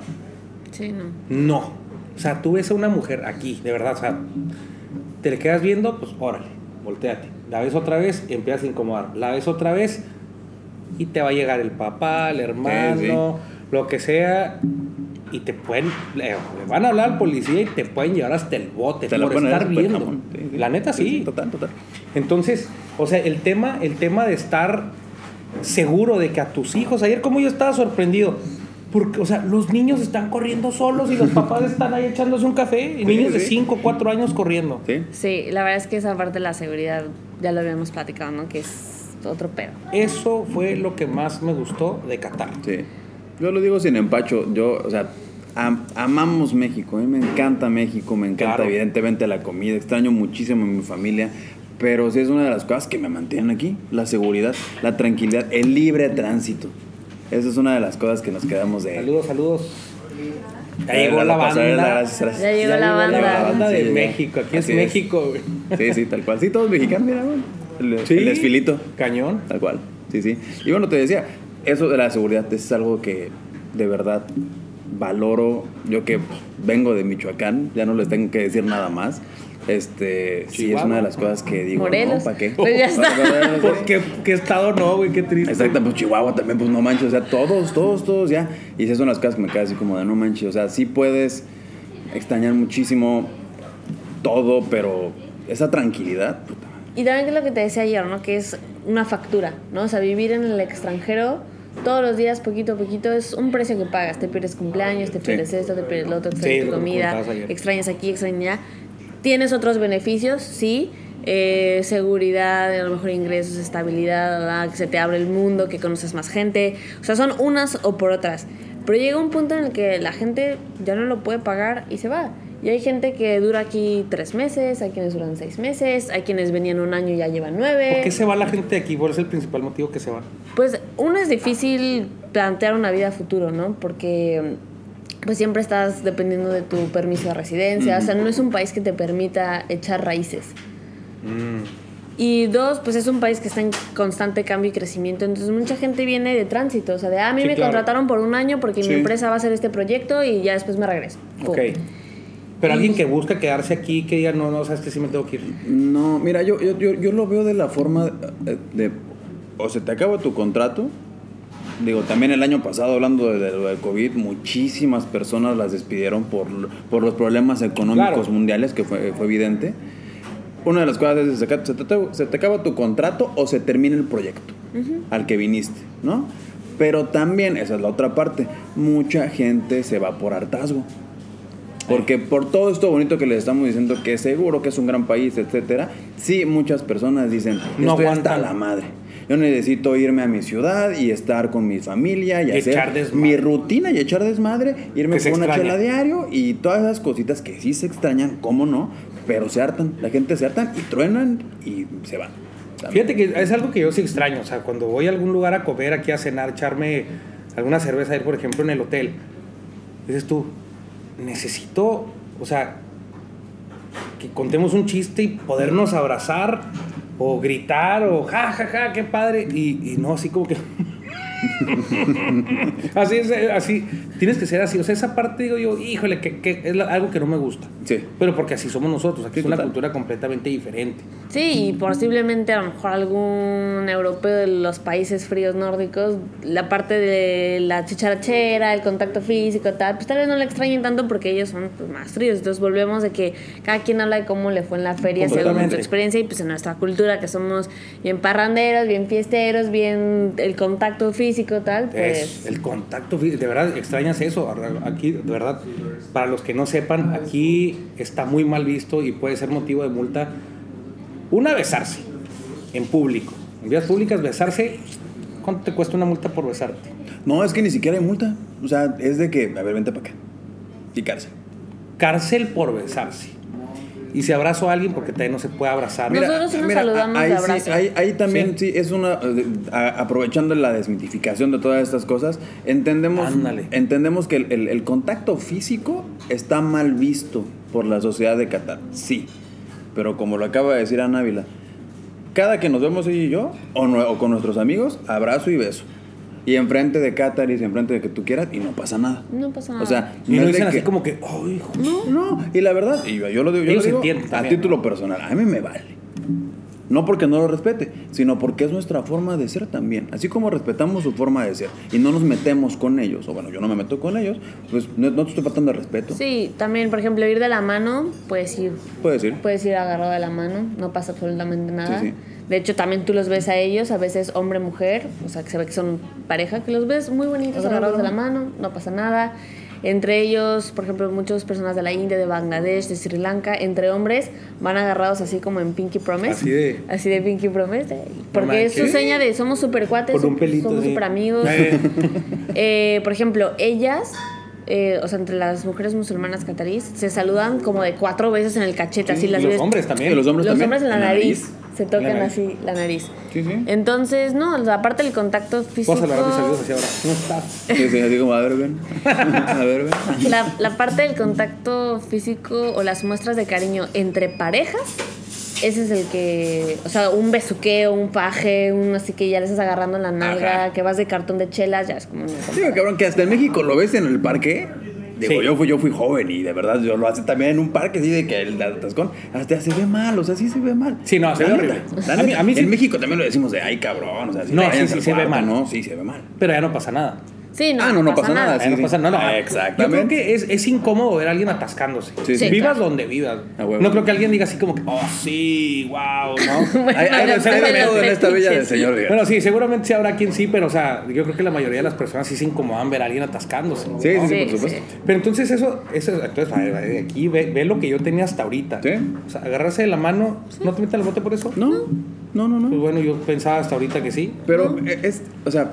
Sí, no. No. O sea, tú ves a una mujer aquí, de verdad, o sea, te le quedas viendo, pues órale, volteate. La ves otra vez, empiezas a incomodar. La ves otra vez y te va a llegar el papá, el hermano, lo que sea. Y te pueden, le, van a hablar al policía y te pueden llevar hasta el bote Te por estar súper viendo. jamón. Sí, sí. La neta sí. Total, total. Entonces, o sea, el tema, el tema de estar seguro de que a tus hijos, ayer como yo estaba sorprendido, porque, o sea, los niños están corriendo solos y los papás están ahí echándose un café, y niños de sí. 5, 4 años corriendo. Sí. Sí, la verdad es que esa parte de la seguridad ya lo habíamos platicado, ¿no? Que es otro pedo. Eso fue lo que más me gustó de Qatar. Sí. Yo lo digo sin empacho. Yo, o sea, am- amamos México. A mí me encanta México. Me encanta, Claro. evidentemente, la comida. Extraño muchísimo a mi familia. Pero sí es una de las cosas que me mantienen aquí. La seguridad, la tranquilidad, el libre tránsito. Esa es una de las cosas que nos quedamos de... Saludos, saludos. Ya llegó la banda. gracias, gracias. Ya llegó la banda. La banda de Sí, México. Aquí es México, güey. Sí, sí, tal cual. Sí, todos mexicanos, mira, güey. El, Sí. el desfilito. Cañón. Tal cual. Sí, sí. Y bueno, te decía, eso de la seguridad es algo que de verdad valoro. Yo que vengo de Michoacán, ya no les tengo que decir nada más. Este, sí, es una de las cosas que digo, Morelos. ¿no? ¿Para qué? Pues ya está. ¿Por qué, qué estado no, güey? Qué triste. Exacto, pues Chihuahua también, pues no manches, o sea, todos, todos, todos ya. Y esas son las cosas que me quedan así como de no manches, o sea, sí puedes extrañar muchísimo todo, pero esa tranquilidad, puta. Y también que es lo que te decía ayer, ¿no? Que es una factura, ¿no? O sea, vivir en el extranjero todos los días, poquito a poquito, es un precio que pagas. Te pierdes cumpleaños, te pierdes esto, te pierdes lo otro, extrañas Sí, tu comida, extrañas aquí, extrañas allá. Tienes otros beneficios, sí. eh, seguridad, a lo mejor ingresos, estabilidad, ¿verdad? que se te abre el mundo, que conoces más gente. O sea, son unas o por otras. Pero llega un punto en el que la gente ya no lo puede pagar y se va. Y hay gente que dura aquí tres meses, hay quienes duran seis meses, hay quienes venían un año y ya llevan nueve. ¿Por qué se va la gente de aquí? ¿Cuál es el principal motivo que se van? Pues uno es difícil plantear una vida a futuro, ¿no? Porque pues siempre estás dependiendo de tu permiso de residencia, o sea, no es un país que te permita echar raíces. Y dos, pues es un país que está en constante cambio y crecimiento. Entonces mucha gente viene de tránsito. O sea, de, ah, a mí Sí, me claro. contrataron por un año porque Sí. mi empresa va a hacer este proyecto y ya después me regreso. Pum. Ok. Pero alguien que busca quedarse aquí, que diga, no, no, sabes que sí me tengo que ir. No, mira, yo, yo, yo, yo lo veo de la forma eh, de, o se te acaba tu contrato. Digo, también el año pasado, hablando de, de lo del COVID, muchísimas personas las despidieron por, por los problemas económicos Claro. mundiales, que fue, fue evidente. Una de las cosas es, se, te, se te- acaba tu contrato o se termina el proyecto al que viniste, ¿no? Pero también, esa es la otra parte, mucha gente se va por hartazgo. Porque por todo esto bonito que les estamos diciendo, que seguro que es un gran país, etcétera, sí, muchas personas dicen, No aguantan. la madre. Yo necesito irme a mi ciudad y estar con mi familia y, Y hacer mi rutina y echar desmadre, irme con una chela diario y todas esas cositas que sí se extrañan, cómo no, pero se hartan. La gente se hartan y truenan y se van. Fíjate que es algo que yo sí extraño. O sea, cuando voy a algún lugar a comer, aquí a cenar, echarme alguna cerveza, ir, por ejemplo, en el hotel, dices tú, necesito, o sea, que contemos un chiste y podernos abrazar o gritar o ja, ja, ja, qué padre. Y, y no, así como que. así es, eh, así. Tienes que ser así. O sea, esa parte digo yo, híjole, que, que es algo que no me gusta. Sí. Pero porque así somos nosotros. Aquí Sí, es una total. cultura completamente diferente. Sí, y posiblemente a lo mejor algún europeo de los países fríos nórdicos, la parte de la chicharachera, el contacto físico, tal, pues tal vez no le extrañen tanto porque ellos son pues, más fríos. Entonces volvemos de que cada quien habla de cómo le fue en la feria según su experiencia y pues en nuestra cultura que somos bien parranderos, bien fiesteros, bien el contacto físico, tal, pues... Es el contacto físico, de verdad extrañas eso. Aquí, de verdad, para los que no sepan, aquí está muy mal visto y puede ser motivo de multa. Una, besarse en público. En vías públicas, besarse. ¿Cuánto te cuesta una multa por besarte? No, es que ni siquiera hay multa. O sea, es de que, a ver, vente para acá. Y cárcel. Cárcel por besarse. Y si abrazo a alguien, porque también no se puede abrazar. Mira, Nosotros sí nos saludamos ahí de sí, abrazo. ahí, ahí también Sí. sí, es una a- aprovechando la desmitificación de todas estas cosas, entendemos Ándale. entendemos que el, el- el contacto físico está mal visto por la sociedad de Qatar. Sí. Pero como lo acaba de decir Ana Ávila, cada que nos vemos ella y yo o con nuestros amigos, abrazo y beso. Y enfrente de y enfrente de que tú quieras y no pasa nada. No pasa nada. O sea, y no es de dicen así como que, "Ay, hijo". no, no, y la verdad, y yo, yo lo digo, yo lo digo a título ¿no? personal, a mí me vale. No porque no lo respete, sino porque es nuestra forma de ser también. Así como respetamos su forma de ser y no nos metemos con ellos, o bueno, yo no me meto con ellos, pues no, no te estoy faltando de respeto. Sí, también, por ejemplo, ir de la mano, puedes ir Puedes ir. Puedes ir agarrado de la mano, no pasa absolutamente nada. Sí, sí. De hecho, también tú los ves a ellos, a veces hombre-mujer, o sea, que se ve que son pareja, que los ves muy bonitos Agarrados de la mano, no pasa nada. Entre ellos, por ejemplo, muchas personas de la India, de Bangladesh, de Sri Lanka, entre hombres, van agarrados así como en Pinky Promise. Así de- Así de Pinky Promise. eh, Porque es su seña de somos super cuates, Con un pelito somos super amigos. Eh. Eh, por ejemplo, ellas, eh, o sea, entre las mujeres musulmanas catarís, se saludan como de cuatro veces en el cachete, así Y las los ves. hombres también. Y los hombres Los también. hombres en la nariz, se la tocan nariz. así la nariz. Sí, sí. Entonces, no, o sea, aparte del contacto físico. Saludar a mis amigos así ahora. ¿Cómo estás? Sí, sí, así como, a ver, ven. A ver, ven. La, la parte del contacto físico o las muestras de cariño entre parejas, ese es el que, o sea, un besuqueo, un paje, un así que ya le estás agarrando en la nalga, Ajá. que vas de cartón de chelas, ya es como... Digo, cabrón, que hasta en México lo ves en el parque. Digo, Sí. yo, fui, yo fui joven y de verdad yo lo hace también en un parque, así de que el atascón hasta se ve mal, o sea, sí se ve mal. Sí, no, se ve horrible. A mí- neta. a mí sí- En México también lo decimos de, ay, cabrón, o sea, si No, sí, sí, se ve mal. No, sí, se ve mal. Pero ya no pasa nada. Sí, no, Ah, no, no pasa nada, Sí, no sí. pasa nada. Ah, Yo exactamente. creo que es, es incómodo ver a alguien atascándose. Sí, sí. vivas claro. donde vivas. No creo que alguien diga así como que, oh, sí, wow, ¿no? Bueno, Hay, hay hay en esta bella del señor, diga. Bueno, sí, seguramente sí habrá quien sí, pero o sea, yo creo que la mayoría de las personas sí se incomodan ver a alguien atascándose. Sí, sí, sí, Sí, por supuesto. sí. Pero entonces eso, eso entonces a ver, aquí ve, ve lo que yo tenía hasta ahorita. Sí. O sea, agarrarse de la mano, ¿no te metes al bote por eso? No, no, no, Pues no. bueno, yo pensaba hasta ahorita que sí. Pero es, o sea,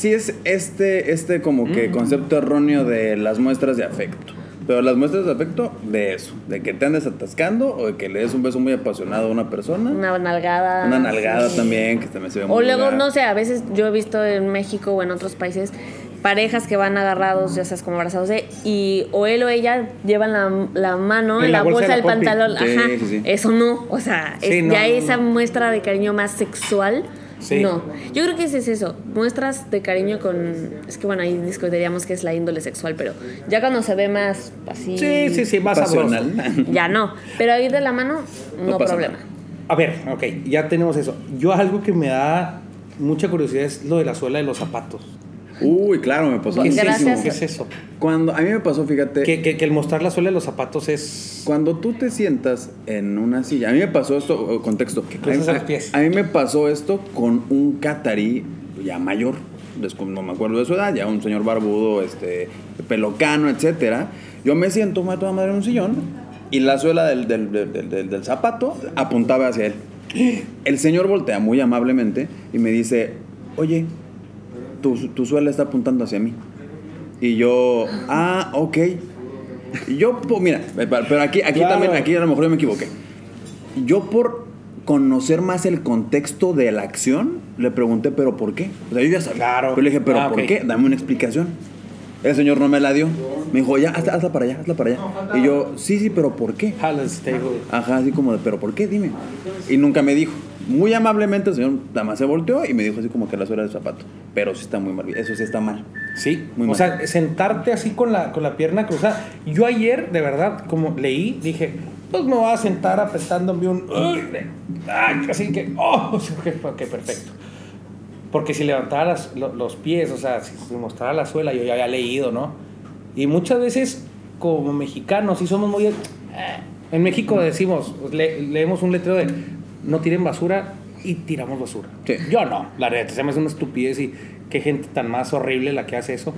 sí es este, este como que concepto erróneo de las muestras de afecto. Pero las muestras de afecto, de eso, de que te andes atascando o de que le des un beso muy apasionado a una persona. Una nalgada. Una nalgada sí. también, que también se ve muy O luego, vulgar. no sé, a veces yo he visto en México o en otros países parejas que van agarrados, ya sabes, como abrazados, y o él o ella llevan la, la mano En en la la, bolsa bolsa, de la del pantalón. Sí, Ajá. sí, sí. Eso no. O sea, es- no, ya no, esa no. muestra de cariño más sexual. Sí. No. Yo creo que ese es eso. Muestras de cariño con. Es que bueno, ahí discutiríamos que es la índole sexual, pero ya cuando se ve más así. Sí, sí, sí, más sabroso. Pasional. Ya no. Pero ir de la mano, no, problema. nada. A ver, ok, ya tenemos eso. Yo algo que me da mucha curiosidad es lo de la suela de los zapatos. Uy, claro, me pasó. ¿Qué es Gracias. eso? ¿Qué es eso? Cuando a mí me pasó, fíjate, Que, que- que el mostrar la suela de los zapatos es... cuando tú te sientas en una silla, a mí me pasó esto, contexto, a cruzas mí, los pies. a mí me pasó esto con un catarí ya mayor, no me acuerdo de su edad, ya un señor barbudo, este, pelocano, etcétera. Yo me siento me toda madre en un sillón y la suela del- del- del- del zapato apuntaba hacia él. El señor voltea muy amablemente y me dice, oye, tu, tu suela está apuntando hacia mí. Y yo, ah, ok. Y yo, po- mira, pero aquí, aquí Claro. también, aquí a lo mejor yo me equivoqué. Yo por conocer más el contexto de la acción, le pregunté, ¿pero por qué? O sea, yo ya sabía. Claro. Pero le dije, ¿pero Ah, por qué? Dame una explicación. El señor no me la dio. Me dijo, ya, hazla, hazla para allá, hazla para allá. Y yo, sí, sí, pero ¿por qué? Ajá, así como de, ¿pero por qué? Dime. Y nunca me dijo. Muy amablemente el señor nada más se volteó y me dijo así como que la suela del zapato. Pero sí está muy mal. Eso sí está mal. Sí, Muy o mal. sea, sentarte así con la, con la pierna cruzada. Yo ayer, de verdad, como leí, dije, pues me voy a sentar apretándome un... Ay, así que... Oh, ok, perfecto. Porque si las- lo- los pies, o sea, si mostrara la suela, yo ya había leído, ¿no? Y muchas veces, como mexicanos, sí somos muy... eh, En México decimos, le- leemos un letrero de no tiren basura y tiramos basura. Sí. Yo no, la neta, se me hace una estupidez y qué gente tan más horrible la que hace eso.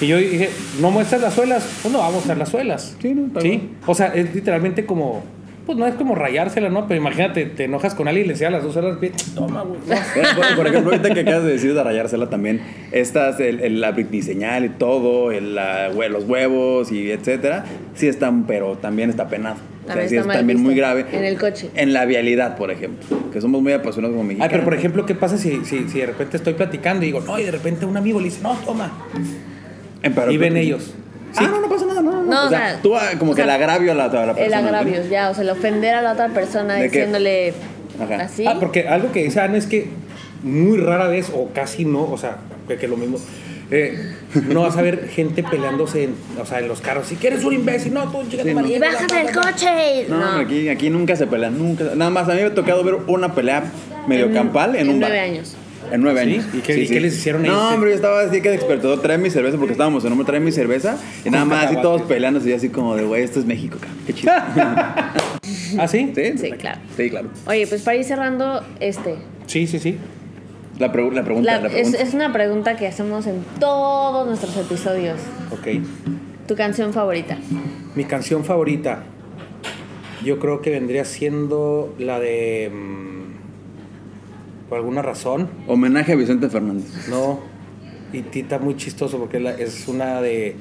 Y yo dije, no muestras las suelas, pues no vamos a mostrar las suelas. Sí, no, Sí, o sea, es literalmente como, pues no es como rayársela, ¿no? Pero imagínate, te enojas con alguien y le enseñas las dos bien, toma, güey. no. Bueno, por, por ejemplo, ahorita que acabas de decir de rayársela también, estas, el, el- la señal y todo, el, la- los huevos y etcétera, sí están, pero también está penado. O sea, sí está es también muy grave. En el coche. En la vialidad, por ejemplo, que somos muy apasionados como Ay, mexicanos. pero por ejemplo, ¿qué pasa si, si, si de repente estoy platicando y digo, no, y de repente un amigo le dice, no, toma. Pero- y ven ellos. Ah, no, no pasa nada, no, no. No, o o sea, sea, tú ah, como o que el agravio a la, a la persona. El ¿no? agravio, ya, o sea, el ofender a la otra persona diciéndole Ajá. así. Ah, porque algo que dice Ana es que muy rara vez, o casi no, o sea, que, que lo mismo, eh, no vas a ver gente peleándose en, o sea, en los carros. Si quieres un imbécil, no, tú, chica, Sí, no. Y bájate del bla, bla, bla". coche. No, Aquí, aquí nunca se pelean, nunca. Nada más, a mí me ha tocado ver una pelea medio En- campal en, en un bar. nueve años. En nueve ¿Sí? años. ¿Y qué- y qué les hicieron ahí? No, hombre, yo estaba así que de despertador, trae mi cerveza porque estábamos en un trae mi cerveza y nada más así todos peleándose y así como de, güey, esto es México, cabrón. Qué chido. ¿Ah, sí? ¿Sí? Sí, claro. Sí, claro. Oye, pues para ir cerrando, este. Sí, sí, sí. La, pregu- la pregunta, la- la es, pregunta. es una pregunta que hacemos en todos nuestros episodios. Ok. ¿Tu canción favorita? Mi canción favorita, yo creo que vendría siendo la de... por alguna razón, Homenaje a Vicente Fernández. no. Y Tita muy chistoso porque la- es una de...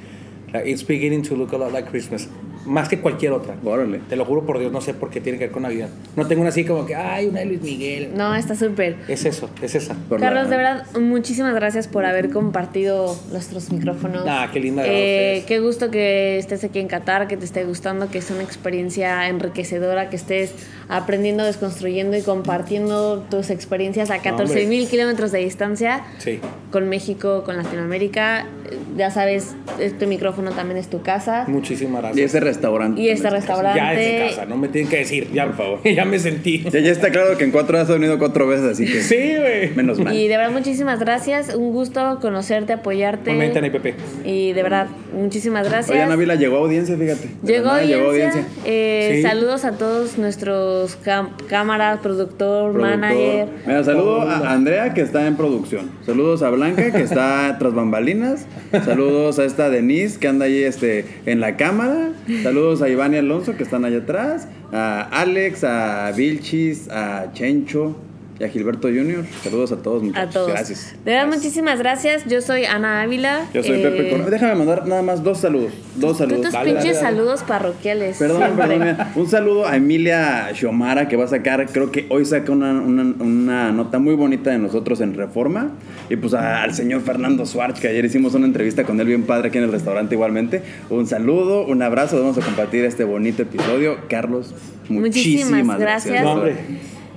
It's beginning to look a lot like Christmas. Más que cualquier otra. Órale. Te lo juro por Dios, no sé por qué tiene que ver con Navidad. No tengo una así como que, ay, una de Luis Miguel. No, está súper. Es eso, es esa. Por la- Carlos, de verdad, muchísimas gracias por haber compartido nuestros micrófonos. Ah, qué linda, Eh, qué gusto que estés aquí en Qatar, que te esté gustando, que es una experiencia enriquecedora, que estés aprendiendo, desconstruyendo y compartiendo tus experiencias a 14 mil kilómetros de distancia Sí. con México, con Latinoamérica. Ya sabes, este micrófono también es tu casa. Muchísimas gracias. Restaurante. Y este restaurante. Ya es de casa, no me tienen que decir, ya, por favor. ya me sentí. Ya, ya está claro que en cuatro horas has venido cuatro veces, así que Sí, güey. menos mal. Y de verdad, muchísimas gracias. Un gusto conocerte, apoyarte. Y Pepe. Y de verdad, muchísimas gracias. Oye, Návila llegó a audiencia, fíjate. Llegó nada audiencia. Eh, Sí. Saludos a todos nuestros cámaras, productor, Productor. manager. Mira, saludo a Andrea que está en producción. Saludos a Blanca que está tras bambalinas. Saludos a esta Denise que anda ahí este, en la cámara. Saludos a Iván y Alonso que están allá atrás. A Alex, a Vilchis, a Chencho. Y a Gilberto Junior. Saludos a todos, A muchachos. todos. Gracias. De verdad, Gracias. muchísimas gracias. Yo soy Ana Ávila. Yo soy Eh, Pepe Corona. Déjame mandar nada más dos saludos. Dos saludos. tus pinches dale, dale. saludos parroquiales. Perdón, siempre. perdón. mira. Un saludo a Emilia Xiomara que va a sacar, creo que hoy saca una, una- una nota muy bonita de nosotros en Reforma. Y pues a- al señor Fernando Suárez, que ayer hicimos una entrevista con él bien padre aquí en el restaurante igualmente. Un saludo, un abrazo. Vamos a compartir este bonito episodio. Carlos, Muchísimas muchísimas, gracias. No, hombre.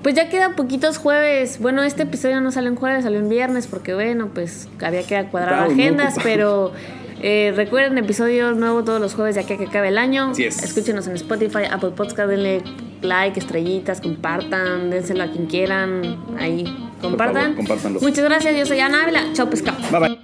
Pues ya queda poquitos jueves. Bueno, este episodio no salió en jueves, salió en viernes porque bueno, pues había que cuadrar agendas, pero eh, recuerden episodio nuevo todos los jueves de aquí a que acabe el año. Así es. Escúchenos en Spotify, Apple Podcast, denle like, estrellitas, compartan, dénselo a quien quieran, ahí compartan. favor. Muchas gracias, yo soy Ana Ávila. Chao pescado. Bye bye.